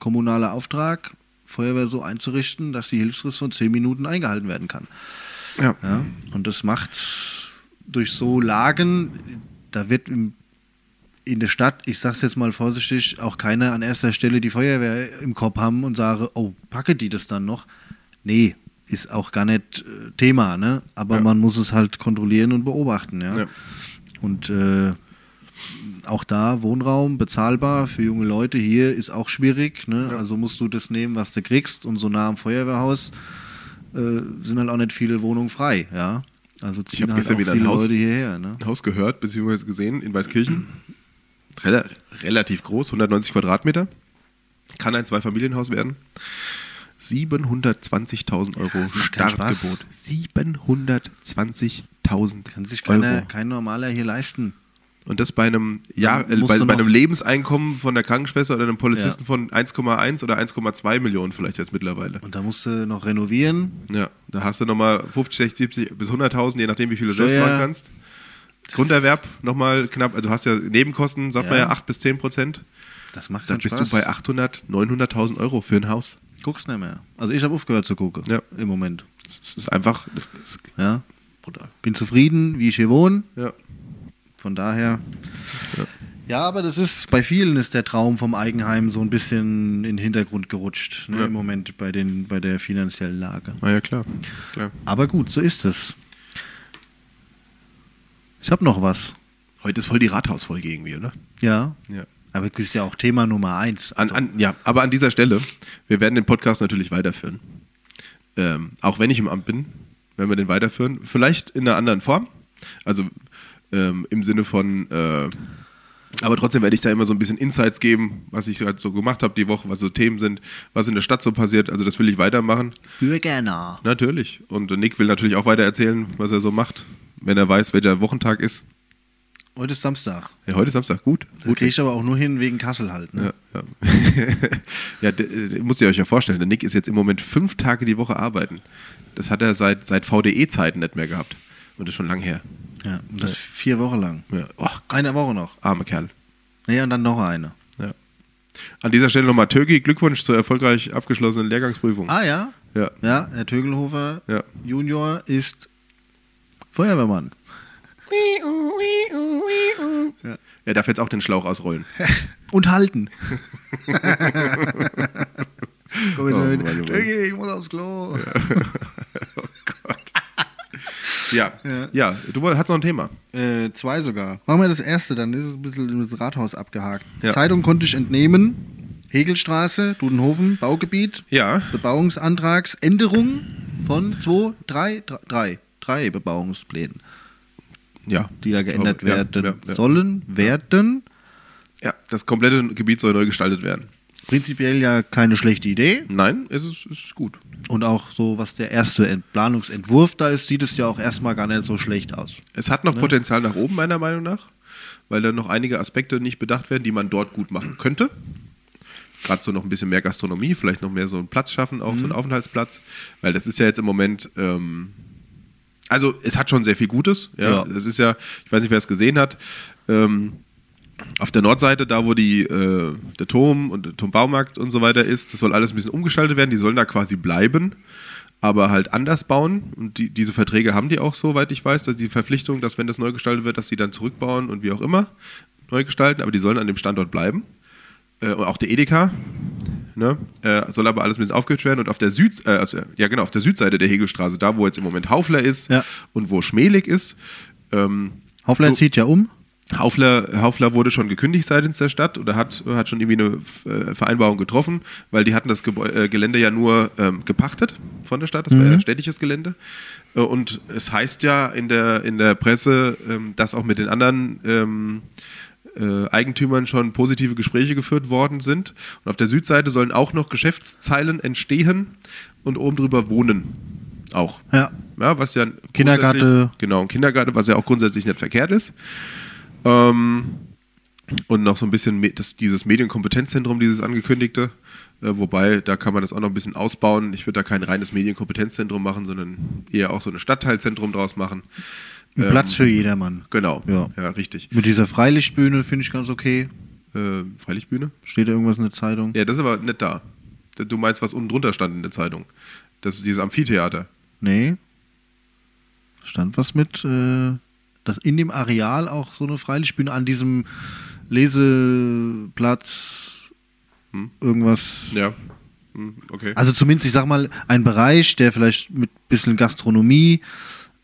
[SPEAKER 2] kommunaler Auftrag, Feuerwehr so einzurichten, dass die Hilfsfrist von 10 Minuten eingehalten werden kann.
[SPEAKER 1] Ja.
[SPEAKER 2] Ja? Und das macht's durch so Lagen, da wird im, in der Stadt, ich sag's jetzt mal vorsichtig, auch keiner an erster Stelle die Feuerwehr im Kopf haben und sage, oh, packe die das dann noch? Nee, ist auch gar nicht äh, Thema, ne? Aber
[SPEAKER 1] Ja.
[SPEAKER 2] man muss es halt kontrollieren und beobachten, ja.
[SPEAKER 1] Ja.
[SPEAKER 2] Und äh, auch da Wohnraum bezahlbar für junge Leute hier ist auch schwierig. Ne?
[SPEAKER 1] Ja.
[SPEAKER 2] Also musst du das nehmen, was du kriegst. Und so nah am Feuerwehrhaus äh, sind halt auch nicht viele Wohnungen frei. Ja? Also ziehen
[SPEAKER 1] hab
[SPEAKER 2] halt
[SPEAKER 1] gestern wieder ein Haus-
[SPEAKER 2] Leute hierher. Ne?
[SPEAKER 1] Haus gehört, beziehungsweise gesehen in Weißkirchen. Rel relativ groß, 190 Quadratmeter. Kann ein Zweifamilienhaus werden. 720.000 Euro
[SPEAKER 2] keinen
[SPEAKER 1] Startgebot. 720.000
[SPEAKER 2] Kann sich
[SPEAKER 1] Euro.
[SPEAKER 2] keiner, kein Normaler hier leisten.
[SPEAKER 1] Und das bei einem, Jahr, äh, bei, bei einem Lebenseinkommen von der Krankenschwester oder einem Polizisten
[SPEAKER 2] Ja.
[SPEAKER 1] von 1,1 oder 1,2 Millionen vielleicht jetzt mittlerweile.
[SPEAKER 2] Und da musst du noch renovieren.
[SPEAKER 1] Ja, da hast du nochmal 50, 60, 70 bis 100.000, je nachdem, wie viel du
[SPEAKER 2] Steuer.
[SPEAKER 1] selbst machen kannst. Grunderwerb nochmal knapp, also du hast ja Nebenkosten, sagt man
[SPEAKER 2] Ja.
[SPEAKER 1] ja 8 bis 10 Prozent.
[SPEAKER 2] Das macht
[SPEAKER 1] Dann bist
[SPEAKER 2] Spaß.
[SPEAKER 1] du bei 800, 900.000 Euro für ein Haus.
[SPEAKER 2] Guckst nicht mehr. Also ich habe aufgehört zu gucken.
[SPEAKER 1] Ja.
[SPEAKER 2] Im Moment.
[SPEAKER 1] Das ist einfach, das ist
[SPEAKER 2] Ja.
[SPEAKER 1] brutal.
[SPEAKER 2] Bin zufrieden, wie ich hier wohne.
[SPEAKER 1] Ja.
[SPEAKER 2] Von daher.
[SPEAKER 1] Ja.
[SPEAKER 2] Ja. aber das ist, bei vielen ist der Traum vom Eigenheim so ein bisschen in den Hintergrund gerutscht, ne,
[SPEAKER 1] Ja.
[SPEAKER 2] im Moment bei, den, bei der finanziellen Lage.
[SPEAKER 1] Na ja, klar. klar.
[SPEAKER 2] Aber gut, so ist es. Ich habe noch was.
[SPEAKER 1] Heute ist voll die Rathausfolge irgendwie, oder?
[SPEAKER 2] Ja,
[SPEAKER 1] Ja.
[SPEAKER 2] aber das ist ja auch Thema Nummer eins.
[SPEAKER 1] An,
[SPEAKER 2] Also,
[SPEAKER 1] an, ja, aber an dieser Stelle, wir werden den Podcast natürlich weiterführen. Ähm, auch wenn ich im Amt bin, werden wir den weiterführen. Vielleicht in einer anderen Form. Also ähm, im Sinne von, äh, aber trotzdem werde ich da immer so ein bisschen Insights geben, was ich halt so gemacht habe die Woche, was so Themen sind, was in der Stadt so passiert. Also das will ich weitermachen.
[SPEAKER 2] Bürgerner.
[SPEAKER 1] Natürlich. Und Nick will natürlich auch weiter erzählen, was er so macht, wenn er weiß, welcher Wochentag ist.
[SPEAKER 2] Heute ist Samstag.
[SPEAKER 1] Ja, heute ist Samstag, gut.
[SPEAKER 2] Das
[SPEAKER 1] gut.
[SPEAKER 2] kriege ich aber auch nur hin wegen Kassel halt. Ne?
[SPEAKER 1] Ja, ja. ja d- müsst ihr euch ja vorstellen, der Nick ist jetzt im Moment fünf Tage die Woche arbeiten. Das hat er seit, seit VDE-Zeiten nicht mehr gehabt. Und das ist schon lang her.
[SPEAKER 2] Ja, und das vier Wochen lang.
[SPEAKER 1] Ja. Oh,
[SPEAKER 2] Eine Woche noch.
[SPEAKER 1] armer Kerl.
[SPEAKER 2] Ja, und dann noch eine.
[SPEAKER 1] Ja. An dieser Stelle nochmal Türki, Glückwunsch zur erfolgreich abgeschlossenen Lehrgangsprüfung.
[SPEAKER 2] Ah ja?
[SPEAKER 1] Ja.
[SPEAKER 2] Ja, Herr Tögelhofer
[SPEAKER 1] Ja.
[SPEAKER 2] Junior ist Feuerwehrmann.
[SPEAKER 1] Ja. Er darf jetzt auch den Schlauch ausrollen.
[SPEAKER 2] Und halten. Komm jetzt
[SPEAKER 1] Oh
[SPEAKER 2] mal mit.
[SPEAKER 1] Mann, oh Mann.
[SPEAKER 2] Tögi, ich muss aufs Klo.
[SPEAKER 1] Oh Gott. Ja,
[SPEAKER 2] Ja.
[SPEAKER 1] ja. du hast noch ein Thema.
[SPEAKER 2] Äh, zwei sogar. Machen wir das erste, dann ist es ein bisschen das Rathaus abgehakt.
[SPEAKER 1] Ja.
[SPEAKER 2] Zeitung konnte ich entnehmen. Hegelstraße, Dudenhofen, Baugebiet.
[SPEAKER 1] Ja,
[SPEAKER 2] Bebauungsantragsänderung von zwei, drei, drei, drei, drei Bebauungsplänen,
[SPEAKER 1] ja.
[SPEAKER 2] die da geändert werden sollen, werden.
[SPEAKER 1] Ja, das komplette Gebiet soll neu gestaltet werden.
[SPEAKER 2] Prinzipiell ja keine schlechte Idee.
[SPEAKER 1] Nein, es ist, ist gut.
[SPEAKER 2] Und auch so, was der erste Ent- Planungsentwurf da ist, sieht es ja auch erstmal gar nicht so schlecht aus.
[SPEAKER 1] Es hat noch Potenzial nach oben, meiner Meinung nach, weil da noch einige Aspekte nicht bedacht werden, die man dort gut machen könnte. Gerade so noch ein bisschen mehr Gastronomie, vielleicht noch mehr so einen Platz schaffen, auch so einen Aufenthaltsplatz, weil das ist ja jetzt im Moment, ähm, also es hat schon sehr viel Gutes. Ja,
[SPEAKER 2] Ja.
[SPEAKER 1] es ist ja, ich weiß nicht, wer es gesehen hat. Ähm, auf der Nordseite, da wo die, äh, der Turm und der Turmbaumarkt und so weiter ist, das soll alles ein bisschen umgestaltet werden. Die sollen da quasi bleiben, aber halt anders bauen. Und die, diese Verträge haben die auch, soweit ich weiß, dass die Verpflichtung, dass wenn das neu gestaltet wird, dass die dann zurückbauen und wie auch immer neu gestalten, aber die sollen an dem Standort bleiben. Äh, und auch der Edeka. Ne? Äh, soll aber alles ein bisschen aufgehört werden. Und auf der Süd, äh, also, ja genau, auf der Südseite der Hegelstraße, da wo jetzt im Moment Haufler ist
[SPEAKER 2] Ja.
[SPEAKER 1] und wo Schmelig ist, ähm,
[SPEAKER 2] Hoffler
[SPEAKER 1] So-
[SPEAKER 2] zieht ja um.
[SPEAKER 1] Haufler, Haufler wurde schon gekündigt seitens der Stadt oder hat, hat schon irgendwie eine äh, Vereinbarung getroffen, weil die hatten das äh, Gelände ja nur ähm, gepachtet von der Stadt, das war ja städtisches Gelände. Äh, und es heißt ja in der, in der Presse, ähm, dass auch mit den anderen ähm, äh, Eigentümern schon positive Gespräche geführt worden sind. Und auf der Südseite sollen auch noch Geschäftszeilen entstehen und oben drüber wohnen. Auch.
[SPEAKER 2] Ja.
[SPEAKER 1] Ja, was ja
[SPEAKER 2] Kindergarten.
[SPEAKER 1] Genau, ein Kindergarten, was ja auch grundsätzlich nicht verkehrt ist. Ähm, und noch so ein bisschen das, dieses Medienkompetenzzentrum, dieses angekündigte. Äh, wobei, da kann man das auch noch ein bisschen ausbauen. Ich würde da kein reines Medienkompetenzzentrum machen, sondern eher auch so ein Stadtteilzentrum draus machen.
[SPEAKER 2] Ein
[SPEAKER 1] Ähm,
[SPEAKER 2] Platz für jedermann.
[SPEAKER 1] Genau,
[SPEAKER 2] Ja.
[SPEAKER 1] ja, richtig.
[SPEAKER 2] Mit dieser Freilichtbühne finde ich ganz okay.
[SPEAKER 1] Äh, Freilichtbühne?
[SPEAKER 2] Steht da irgendwas in der Zeitung?
[SPEAKER 1] Ja, das ist aber nicht da. Du meinst, was unten drunter stand in der Zeitung. Das ist dieses Amphitheater.
[SPEAKER 2] Nee. Stand was mit, äh, dass in dem Areal auch so eine Freilichtbühne an diesem Leseplatz
[SPEAKER 1] Hm.
[SPEAKER 2] irgendwas.
[SPEAKER 1] Ja. Hm, Okay.
[SPEAKER 2] Also zumindest, ich sag mal, ein Bereich, der vielleicht mit bisschen Gastronomie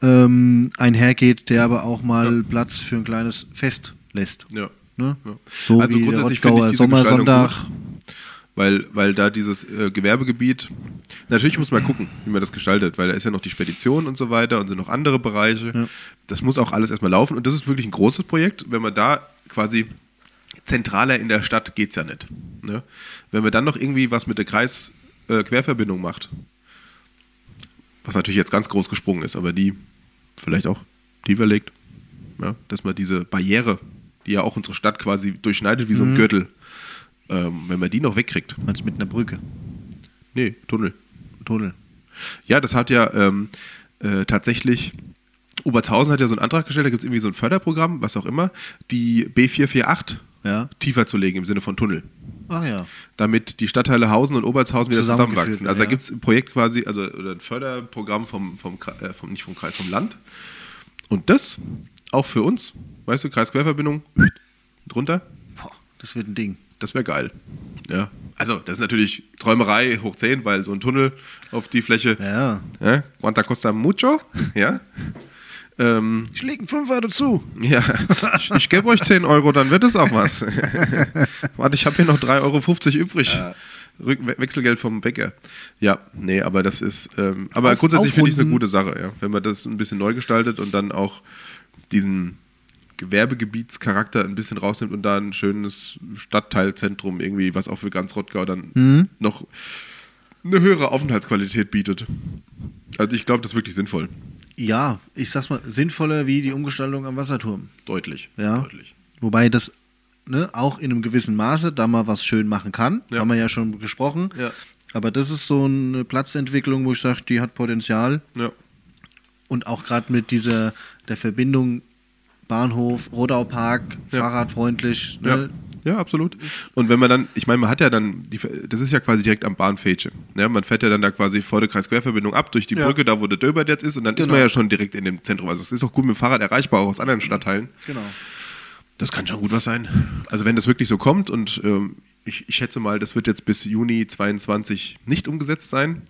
[SPEAKER 2] ähm, einhergeht, der aber auch mal
[SPEAKER 1] Ja.
[SPEAKER 2] Platz für ein kleines Fest lässt.
[SPEAKER 1] ja.
[SPEAKER 2] Ne?
[SPEAKER 1] Ja.
[SPEAKER 2] So
[SPEAKER 1] Also
[SPEAKER 2] wie der Rottgauer Sommersonntag.
[SPEAKER 1] Weil, weil da dieses äh, Gewerbegebiet, natürlich muss man gucken, wie man das gestaltet, weil da ist ja noch die Spedition und so weiter und sind noch andere Bereiche.
[SPEAKER 2] Ja.
[SPEAKER 1] Das muss auch alles erstmal laufen und das ist wirklich ein großes Projekt. Wenn man da quasi zentraler in der Stadt geht es ja nicht. Ne? Wenn man dann noch irgendwie was mit der Kreis-Querverbindung macht, was natürlich jetzt ganz groß gesprungen ist, aber die vielleicht auch tiefer legt, ja, dass man diese Barriere, die ja auch unsere Stadt quasi durchschneidet wie so ein Gürtel, ähm, wenn man die noch wegkriegt.
[SPEAKER 2] Meinst du mit einer Brücke?
[SPEAKER 1] Nee, Tunnel.
[SPEAKER 2] Tunnel.
[SPEAKER 1] Ja, das hat ja ähm, äh, tatsächlich, Obertshausen hat ja so einen Antrag gestellt, da gibt es irgendwie so ein Förderprogramm, was auch immer, die B448
[SPEAKER 2] Ja.
[SPEAKER 1] tiefer zu legen im Sinne von Tunnel.
[SPEAKER 2] Ach ja.
[SPEAKER 1] damit die Stadtteile Hausen und Obertshausen wieder zusammenwachsen. Also da
[SPEAKER 2] ja.
[SPEAKER 1] gibt es ein Projekt quasi, also oder ein Förderprogramm vom, vom, äh, vom, nicht vom Kreis, vom Land. Und das auch für uns, weißt du, Kreis-Querverbindung drunter,
[SPEAKER 2] Boah, das wird ein Ding.
[SPEAKER 1] Das wäre geil. Ja. Also, das ist natürlich Träumerei hoch 10, weil so ein Tunnel auf die Fläche,
[SPEAKER 2] Ja.
[SPEAKER 1] ja, Quanta costa mucho, ja. Ähm,
[SPEAKER 2] Ich lege einen Fünfer dazu.
[SPEAKER 1] ja, ich, ich gebe euch 10 Euro, dann wird es auch was. Warte, ich habe hier noch 3,50 Euro übrig. We- Wechselgeld vom Bäcker. Ja, nee, aber das ist, ähm, aber
[SPEAKER 2] Auf-
[SPEAKER 1] grundsätzlich finde ich es eine gute Sache, ja. Wenn man das ein bisschen neu gestaltet und dann auch diesen Gewerbegebietscharakter ein bisschen rausnimmt und da ein schönes Stadtteilzentrum irgendwie, was auch für ganz Rottgau dann
[SPEAKER 2] Mhm.
[SPEAKER 1] noch eine höhere Aufenthaltsqualität bietet. Also ich glaube, das ist wirklich sinnvoll.
[SPEAKER 2] Ja, ich sag's mal, sinnvoller wie die Umgestaltung am Wasserturm.
[SPEAKER 1] Deutlich.
[SPEAKER 2] Ja.
[SPEAKER 1] Deutlich.
[SPEAKER 2] Wobei das ne, auch in einem gewissen Maße da mal was schön machen kann.
[SPEAKER 1] Ja.
[SPEAKER 2] Haben wir ja schon gesprochen.
[SPEAKER 1] Ja.
[SPEAKER 2] Aber das ist so eine Platzentwicklung, wo ich sage, die hat Potenzial.
[SPEAKER 1] Ja.
[SPEAKER 2] Und auch gerade mit dieser der Verbindung Bahnhof, Rodaupark,
[SPEAKER 1] Ja.
[SPEAKER 2] fahrradfreundlich.
[SPEAKER 1] Ja.
[SPEAKER 2] Ne?
[SPEAKER 1] ja, absolut. Und wenn man dann, ich meine, man hat ja dann, die, das ist ja quasi direkt am Bahnfädchen. Ja, man fährt ja dann da quasi vor der Kreis-Querverbindung ab durch die
[SPEAKER 2] Ja.
[SPEAKER 1] Brücke, da wo der Döbert jetzt ist, und dann ist
[SPEAKER 2] Genau.
[SPEAKER 1] man ja schon direkt in dem Zentrum. Also es ist auch gut mit dem Fahrrad erreichbar, auch aus anderen Stadtteilen.
[SPEAKER 2] Genau.
[SPEAKER 1] Das kann schon gut was sein. Also wenn das wirklich so kommt und ähm, ich, ich schätze mal, das wird jetzt bis Juni 22 nicht umgesetzt sein.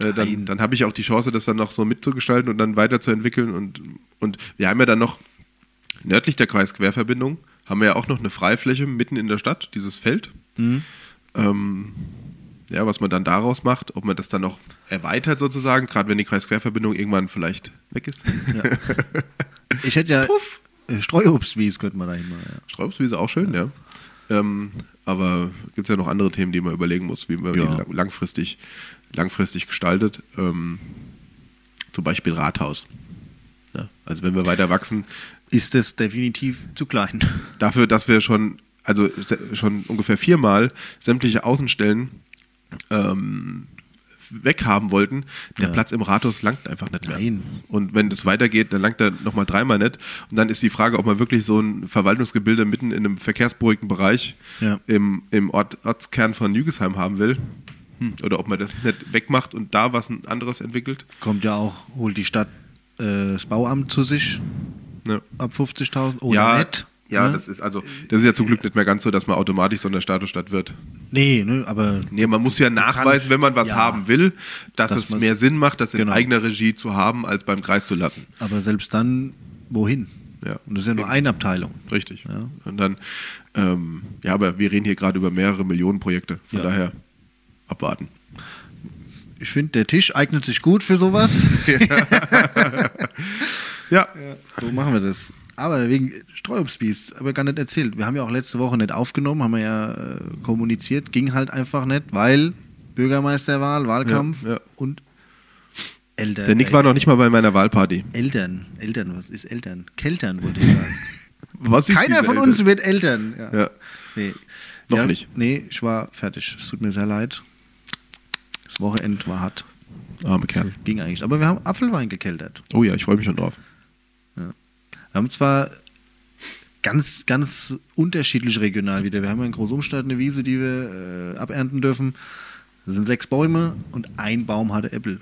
[SPEAKER 1] Äh, dann dann habe ich auch die Chance, das dann noch so mitzugestalten und dann weiterzuentwickeln. Und, und wir haben ja dann noch nördlich der Kreisquerverbindung haben wir ja auch noch eine Freifläche mitten in der Stadt, dieses Feld.
[SPEAKER 2] Mhm.
[SPEAKER 1] Ähm, ja, was man dann daraus macht, ob man das dann noch erweitert sozusagen, gerade wenn die Kreisquerverbindung irgendwann vielleicht weg ist.
[SPEAKER 2] Ich hätte ja
[SPEAKER 1] Puff.
[SPEAKER 2] äh, Streuobstwies könnte man da hin machen. Ja.
[SPEAKER 1] Straubswiese auch schön, ja. Ähm, aber gibt es ja noch andere Themen, die man überlegen muss, wie man
[SPEAKER 2] Ja.
[SPEAKER 1] die lang- langfristig, langfristig gestaltet. Ähm, zum Beispiel Rathaus. Ja, also wenn wir weiter wachsen,
[SPEAKER 2] Ist das definitiv zu klein.
[SPEAKER 1] dafür, dass wir schon, also schon ungefähr viermal sämtliche Außenstellen ähm, weghaben wollten, der
[SPEAKER 2] Ja.
[SPEAKER 1] Platz im Rathaus langt einfach nicht mehr.
[SPEAKER 2] Nein.
[SPEAKER 1] Und wenn das weitergeht, dann langt er nochmal dreimal nicht. Und dann ist die Frage, ob man wirklich so ein Verwaltungsgebilde mitten in einem verkehrsberuhigten Bereich
[SPEAKER 2] Ja.
[SPEAKER 1] im, im Ort, Ortskern von Nügesheim haben will. Hm. Oder ob man das nicht wegmacht und da was anderes entwickelt.
[SPEAKER 2] Kommt ja auch, holt die Stadt äh, das Bauamt zu sich
[SPEAKER 1] Ja.
[SPEAKER 2] ab 50.000 oder
[SPEAKER 1] ja,
[SPEAKER 2] nicht.
[SPEAKER 1] ja
[SPEAKER 2] ne?
[SPEAKER 1] das ist also das ist ja zum Glück nicht mehr ganz so, dass man automatisch so eine Statusstadt wird.
[SPEAKER 2] Nee, ne, aber
[SPEAKER 1] Nee, man muss ja nachweisen,
[SPEAKER 2] kannst-
[SPEAKER 1] wenn man was
[SPEAKER 2] ja.
[SPEAKER 1] haben will, dass,
[SPEAKER 2] Dass
[SPEAKER 1] es mehr Sinn macht, das in
[SPEAKER 2] Genau.
[SPEAKER 1] eigener Regie zu haben, als beim Kreis zu lassen.
[SPEAKER 2] Aber selbst dann, wohin?
[SPEAKER 1] Ja.
[SPEAKER 2] Und das ist ja nur eine Abteilung.
[SPEAKER 1] Richtig.
[SPEAKER 2] Ja.
[SPEAKER 1] Und dann, ähm, ja, aber wir reden hier gerade über mehrere Millionen Projekte. Von
[SPEAKER 2] Ja.
[SPEAKER 1] daher abwarten.
[SPEAKER 2] Ich finde, der Tisch eignet sich gut für sowas.
[SPEAKER 1] Ja.
[SPEAKER 2] So machen wir das. Aber wegen Streuobstbies, aber gar nicht erzählt. Wir haben ja auch letzte Woche nicht aufgenommen, haben wir ja äh, kommuniziert. Ging halt einfach nicht, weil Bürgermeisterwahl, Wahlkampf
[SPEAKER 1] Ja, ja.
[SPEAKER 2] und Eltern.
[SPEAKER 1] Der Nick war noch nicht mal bei meiner Wahlparty.
[SPEAKER 2] Eltern. Eltern, was ist Eltern? Keltern, wollte ich sagen.
[SPEAKER 1] Was ist
[SPEAKER 2] Keiner von
[SPEAKER 1] Eltern?
[SPEAKER 2] uns wird Eltern. Ja.
[SPEAKER 1] Ja.
[SPEAKER 2] Nee.
[SPEAKER 1] Noch
[SPEAKER 2] ja,
[SPEAKER 1] nicht.
[SPEAKER 2] Nee, ich war fertig. Es tut mir sehr leid. Das Wochenende war hart.
[SPEAKER 1] Arme Kerl.
[SPEAKER 2] Ging eigentlich. Aber wir haben Apfelwein gekeltert.
[SPEAKER 1] Oh ja, ich freue mich schon drauf.
[SPEAKER 2] Wir haben zwar ganz, ganz unterschiedlich regional wieder. Wir haben ja in Großumstadt eine Wiese, die wir äh, abernten dürfen. Das sind sechs Bäume und ein Baum hatte Äpfel.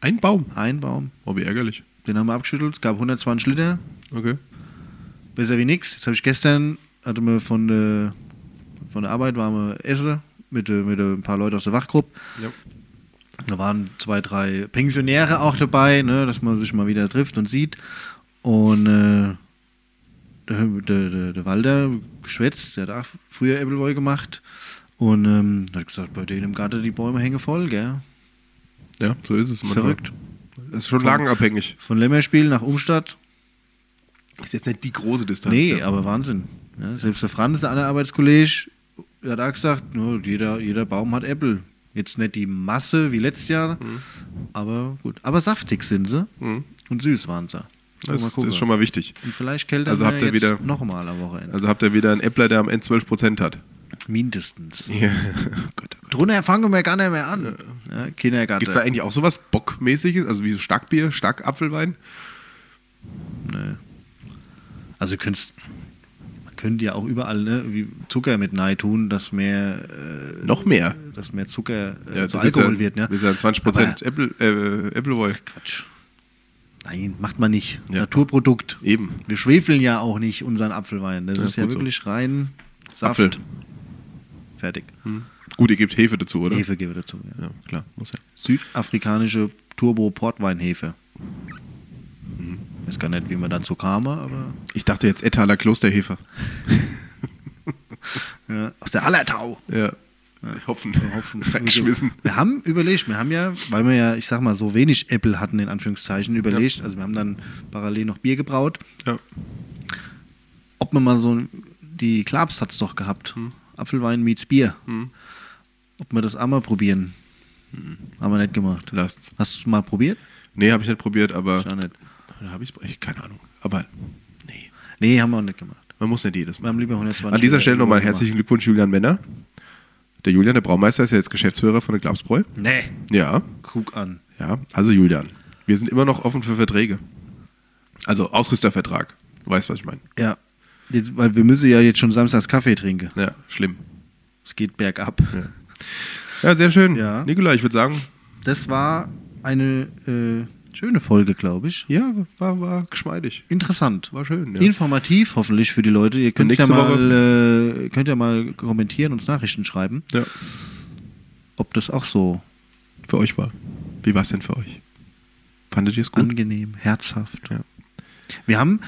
[SPEAKER 1] Ein Baum.
[SPEAKER 2] Ein Baum.
[SPEAKER 1] Oh, wie ärgerlich.
[SPEAKER 2] Den haben wir abgeschüttelt. Es gab 120 Liter.
[SPEAKER 1] Okay.
[SPEAKER 2] Besser wie nix. Jetzt habe ich gestern, hatte mir von der, von der Arbeit, waren wir essen mit, äh, mit äh, ein paar Leuten aus der Wachgruppe.
[SPEAKER 1] Ja.
[SPEAKER 2] Da waren zwei, drei Pensionäre auch dabei, ne, dass man sich mal wieder trifft und sieht. Und äh, der, der, der, der Walter geschwätzt, der hat auch früher Appleboy gemacht. Und ähm, hat gesagt, bei denen im Garten die Bäume hängen voll, gell?
[SPEAKER 1] Ja, so ist es.
[SPEAKER 2] Verrückt.
[SPEAKER 1] Das ist schon
[SPEAKER 2] Von-
[SPEAKER 1] lagenabhängig.
[SPEAKER 2] Von Lemmerspiel nach Umstadt.
[SPEAKER 1] Ist jetzt nicht die große Distanz.
[SPEAKER 2] Nee,
[SPEAKER 1] ja.
[SPEAKER 2] aber Wahnsinn. Ja, selbst der Franz, der andere Arbeitskollege, der hat auch gesagt, no, jeder, jeder Baum hat Äpfel. Jetzt nicht die Masse wie letztes Jahr, aber gut. Aber saftig sind sie
[SPEAKER 1] Mhm.
[SPEAKER 2] und süß waren sie.
[SPEAKER 1] Das,
[SPEAKER 2] gucken.
[SPEAKER 1] ist schon mal wichtig.
[SPEAKER 2] Und vielleicht kälter
[SPEAKER 1] Also habt ihr wieder-
[SPEAKER 2] nochmal am Wochenende.
[SPEAKER 1] Also habt ihr wieder einen Äppler, der am Ende 12% hat.
[SPEAKER 2] Mindestens.
[SPEAKER 1] Ja. oh Gott, oh Gott.
[SPEAKER 2] Drunter fangen wir gar nicht mehr an. Ja, Kindergarten.
[SPEAKER 1] Gibt es da eigentlich auch sowas Bockmäßiges? Also wie so Starkbier, Starkapfelwein?
[SPEAKER 2] Nee. Also könntest, könnte ja auch überall ne, wie Zucker mit Nei tun, dass mehr, äh,
[SPEAKER 1] Noch mehr.
[SPEAKER 2] dass mehr Zucker äh,
[SPEAKER 1] Ja,
[SPEAKER 2] zu Alkohol
[SPEAKER 1] ja,
[SPEAKER 2] wird. Ne?
[SPEAKER 1] willst ja 20%
[SPEAKER 2] Aber-
[SPEAKER 1] Äpfel, äh, Äppelwoll.
[SPEAKER 2] Quatsch. Nein, macht man nicht.
[SPEAKER 1] Ja.
[SPEAKER 2] Naturprodukt.
[SPEAKER 1] Eben.
[SPEAKER 2] Wir schwefeln ja auch nicht unseren Apfelwein. Das
[SPEAKER 1] Ja,
[SPEAKER 2] ist ja
[SPEAKER 1] gut so.
[SPEAKER 2] wirklich rein Saft.
[SPEAKER 1] Apfel.
[SPEAKER 2] Fertig.
[SPEAKER 1] Gut, ihr gebt Hefe dazu, oder?
[SPEAKER 2] Hefe gebe dazu. Ja.
[SPEAKER 1] Ja, klar, muss ja.
[SPEAKER 2] Südafrikanische Turbo-Portweinhefe.
[SPEAKER 1] Mhm.
[SPEAKER 2] Ich weiß gar nicht, wie man dazu kam, aber
[SPEAKER 1] Ich dachte jetzt Etaler Klosterhefe.
[SPEAKER 2] ja, aus der Allertau.
[SPEAKER 1] Ja. Hopfen.
[SPEAKER 2] Hopfen.
[SPEAKER 1] Reingeschmissen.
[SPEAKER 2] Wir haben überlegt, wir haben ja, weil wir ja, ich sag mal, so wenig Äpfel hatten, in Anführungszeichen, überlegt, also wir haben dann parallel noch Bier gebraut,
[SPEAKER 1] Ja.
[SPEAKER 2] ob man mal so, die Klabs hat's doch gehabt, Apfelwein meets Bier,
[SPEAKER 1] Hm.
[SPEAKER 2] ob wir das auch mal probieren. Haben wir nicht gemacht.
[SPEAKER 1] Lasst's.
[SPEAKER 2] Hast du es mal probiert?
[SPEAKER 1] Nee, habe ich nicht probiert, aber.
[SPEAKER 2] Nicht.
[SPEAKER 1] Oder habe ich es? Keine Ahnung. Aber nee,
[SPEAKER 2] Nee, haben wir auch nicht gemacht.
[SPEAKER 1] man muss nicht jedes
[SPEAKER 2] Wir
[SPEAKER 1] Mal.
[SPEAKER 2] haben lieber 120.
[SPEAKER 1] An dieser Stelle nochmal herzlichen Glückwunsch, Julian Männer. Der Julian, der Braumeister, ist ja jetzt Geschäftsführer von der Glabsbräu.
[SPEAKER 2] Nee,
[SPEAKER 1] Ja,
[SPEAKER 2] guck an.
[SPEAKER 1] ja. Also Julian, wir sind immer noch offen für Verträge. Also Ausrüstervertrag. Du weißt, was ich meine.
[SPEAKER 2] Ja, jetzt, weil wir müssen ja jetzt schon samstags Kaffee trinken.
[SPEAKER 1] Ja, schlimm.
[SPEAKER 2] Es geht bergab.
[SPEAKER 1] Ja, ja sehr schön.
[SPEAKER 2] Ja.
[SPEAKER 1] Nikola, ich würde sagen,
[SPEAKER 2] Das war eine äh, schöne Folge, glaube ich.
[SPEAKER 1] ja, war, war geschmeidig.
[SPEAKER 2] Interessant.
[SPEAKER 1] War schön. Ja.
[SPEAKER 2] Informativ hoffentlich für die Leute. Ihr könnt ja mal, äh, könnt ja mal kommentieren, uns Nachrichten schreiben,
[SPEAKER 1] ja.
[SPEAKER 2] ob das auch so
[SPEAKER 1] Für euch war. Wie war es denn für euch? Fandet ihr es gut?
[SPEAKER 2] Angenehm, herzhaft.
[SPEAKER 1] Ja.
[SPEAKER 2] Wir haben,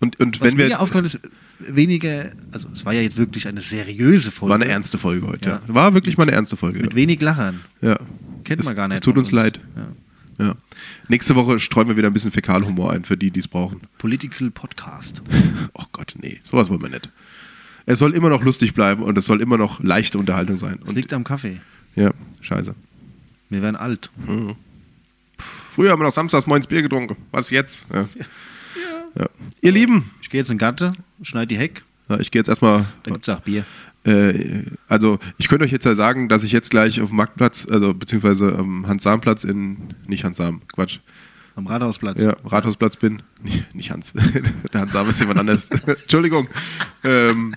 [SPEAKER 1] Und, und
[SPEAKER 2] was
[SPEAKER 1] wenn
[SPEAKER 2] mir
[SPEAKER 1] wir.
[SPEAKER 2] aufgefallen ist, weniger, also es war ja jetzt wirklich eine seriöse Folge.
[SPEAKER 1] War eine ernste Folge heute. Ja.
[SPEAKER 2] Ja.
[SPEAKER 1] War wirklich mal eine ernste Folge.
[SPEAKER 2] Mit wenig Lachern.
[SPEAKER 1] Ja.
[SPEAKER 2] Kennt
[SPEAKER 1] Es-
[SPEAKER 2] man gar nicht.
[SPEAKER 1] Es tut
[SPEAKER 2] von
[SPEAKER 1] uns leid.
[SPEAKER 2] Ja.
[SPEAKER 1] Ja. Nächste Woche streuen wir wieder ein bisschen Fäkalhumor ein für die, die es brauchen.
[SPEAKER 2] Political Podcast.
[SPEAKER 1] Oh Gott, nee, sowas wollen wir nicht. Es soll immer noch lustig bleiben und es soll immer noch leichte Unterhaltung sein.
[SPEAKER 2] Es
[SPEAKER 1] Und,
[SPEAKER 2] liegt am Kaffee.
[SPEAKER 1] ja, scheiße.
[SPEAKER 2] Wir werden alt.
[SPEAKER 1] Früher haben wir noch samstags morgens Bier getrunken. Was jetzt? Ja. Ja. Ihr Lieben,
[SPEAKER 2] Ich gehe jetzt in den Garten, schneide die Heck,
[SPEAKER 1] ja, ich gehe jetzt erstmal.
[SPEAKER 2] da gibt es auch Bier.
[SPEAKER 1] Äh, also, ich könnte euch jetzt ja sagen, dass ich jetzt gleich auf dem Marktplatz, also beziehungsweise am Hans-Sam-Platz in. Nicht Hans-Sam, Quatsch.
[SPEAKER 2] Am Rathausplatz.
[SPEAKER 1] Ja, Rathausplatz bin. Nicht, nicht Hans. Der Hans Sam ist jemand anderes. Entschuldigung. Ähm,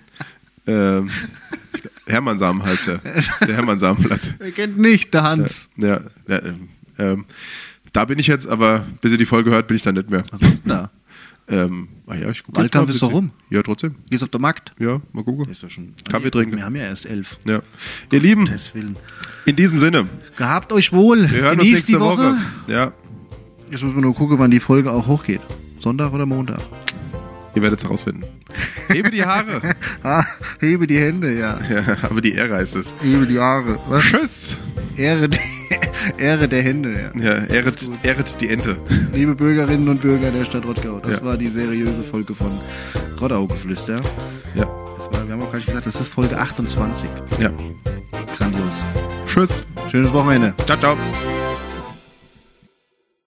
[SPEAKER 1] ähm, Hermann Sam heißt er. Der Hermann Sam-Platz.
[SPEAKER 2] Wer kennt nicht, der Hans.
[SPEAKER 1] Ja, ja, ähm, ähm, da bin ich jetzt, aber bis ihr die Folge hört, bin ich da nicht mehr.
[SPEAKER 2] Was ist denn da?
[SPEAKER 1] Ähm, ah ja, ich guck
[SPEAKER 2] Wahlkampf
[SPEAKER 1] jetzt mal ein
[SPEAKER 2] ist doch rum.
[SPEAKER 1] Ja, trotzdem.
[SPEAKER 2] Gehst auf der Markt?
[SPEAKER 1] Ja, mal gucken.
[SPEAKER 2] Ist doch schon.
[SPEAKER 1] Kaffee trinken.
[SPEAKER 2] Wir haben ja erst elf.
[SPEAKER 1] Ja. Ihr Lieben, in diesem Sinne,
[SPEAKER 2] Gehabt euch wohl.
[SPEAKER 1] wir hören uns
[SPEAKER 2] Genießt
[SPEAKER 1] nächste
[SPEAKER 2] die Woche.
[SPEAKER 1] Woche. Ja,
[SPEAKER 2] Jetzt muss man nur gucken, wann die Folge auch hochgeht. Sonntag oder Montag?
[SPEAKER 1] ihr werdet es herausfinden. Hebe die Haare.
[SPEAKER 2] Ah, hebe die Hände, ja.
[SPEAKER 1] ja, aber die Ehre heißt es.
[SPEAKER 2] Hebe die Haare. Was?
[SPEAKER 1] Tschüss.
[SPEAKER 2] Ehre, die, Ehre der Hände, ja.
[SPEAKER 1] Ja, ehret, ehret die Ente.
[SPEAKER 2] Liebe Bürgerinnen und Bürger der Stadt Rottgau, das
[SPEAKER 1] Ja.
[SPEAKER 2] war die seriöse Folge von Rottaugeflüster.
[SPEAKER 1] Ja.
[SPEAKER 2] War, wir haben auch gar nicht gesagt, das ist Folge 28.
[SPEAKER 1] Ja.
[SPEAKER 2] Grandios.
[SPEAKER 1] Tschüss.
[SPEAKER 2] Schönes Wochenende.
[SPEAKER 1] Ciao, ciao.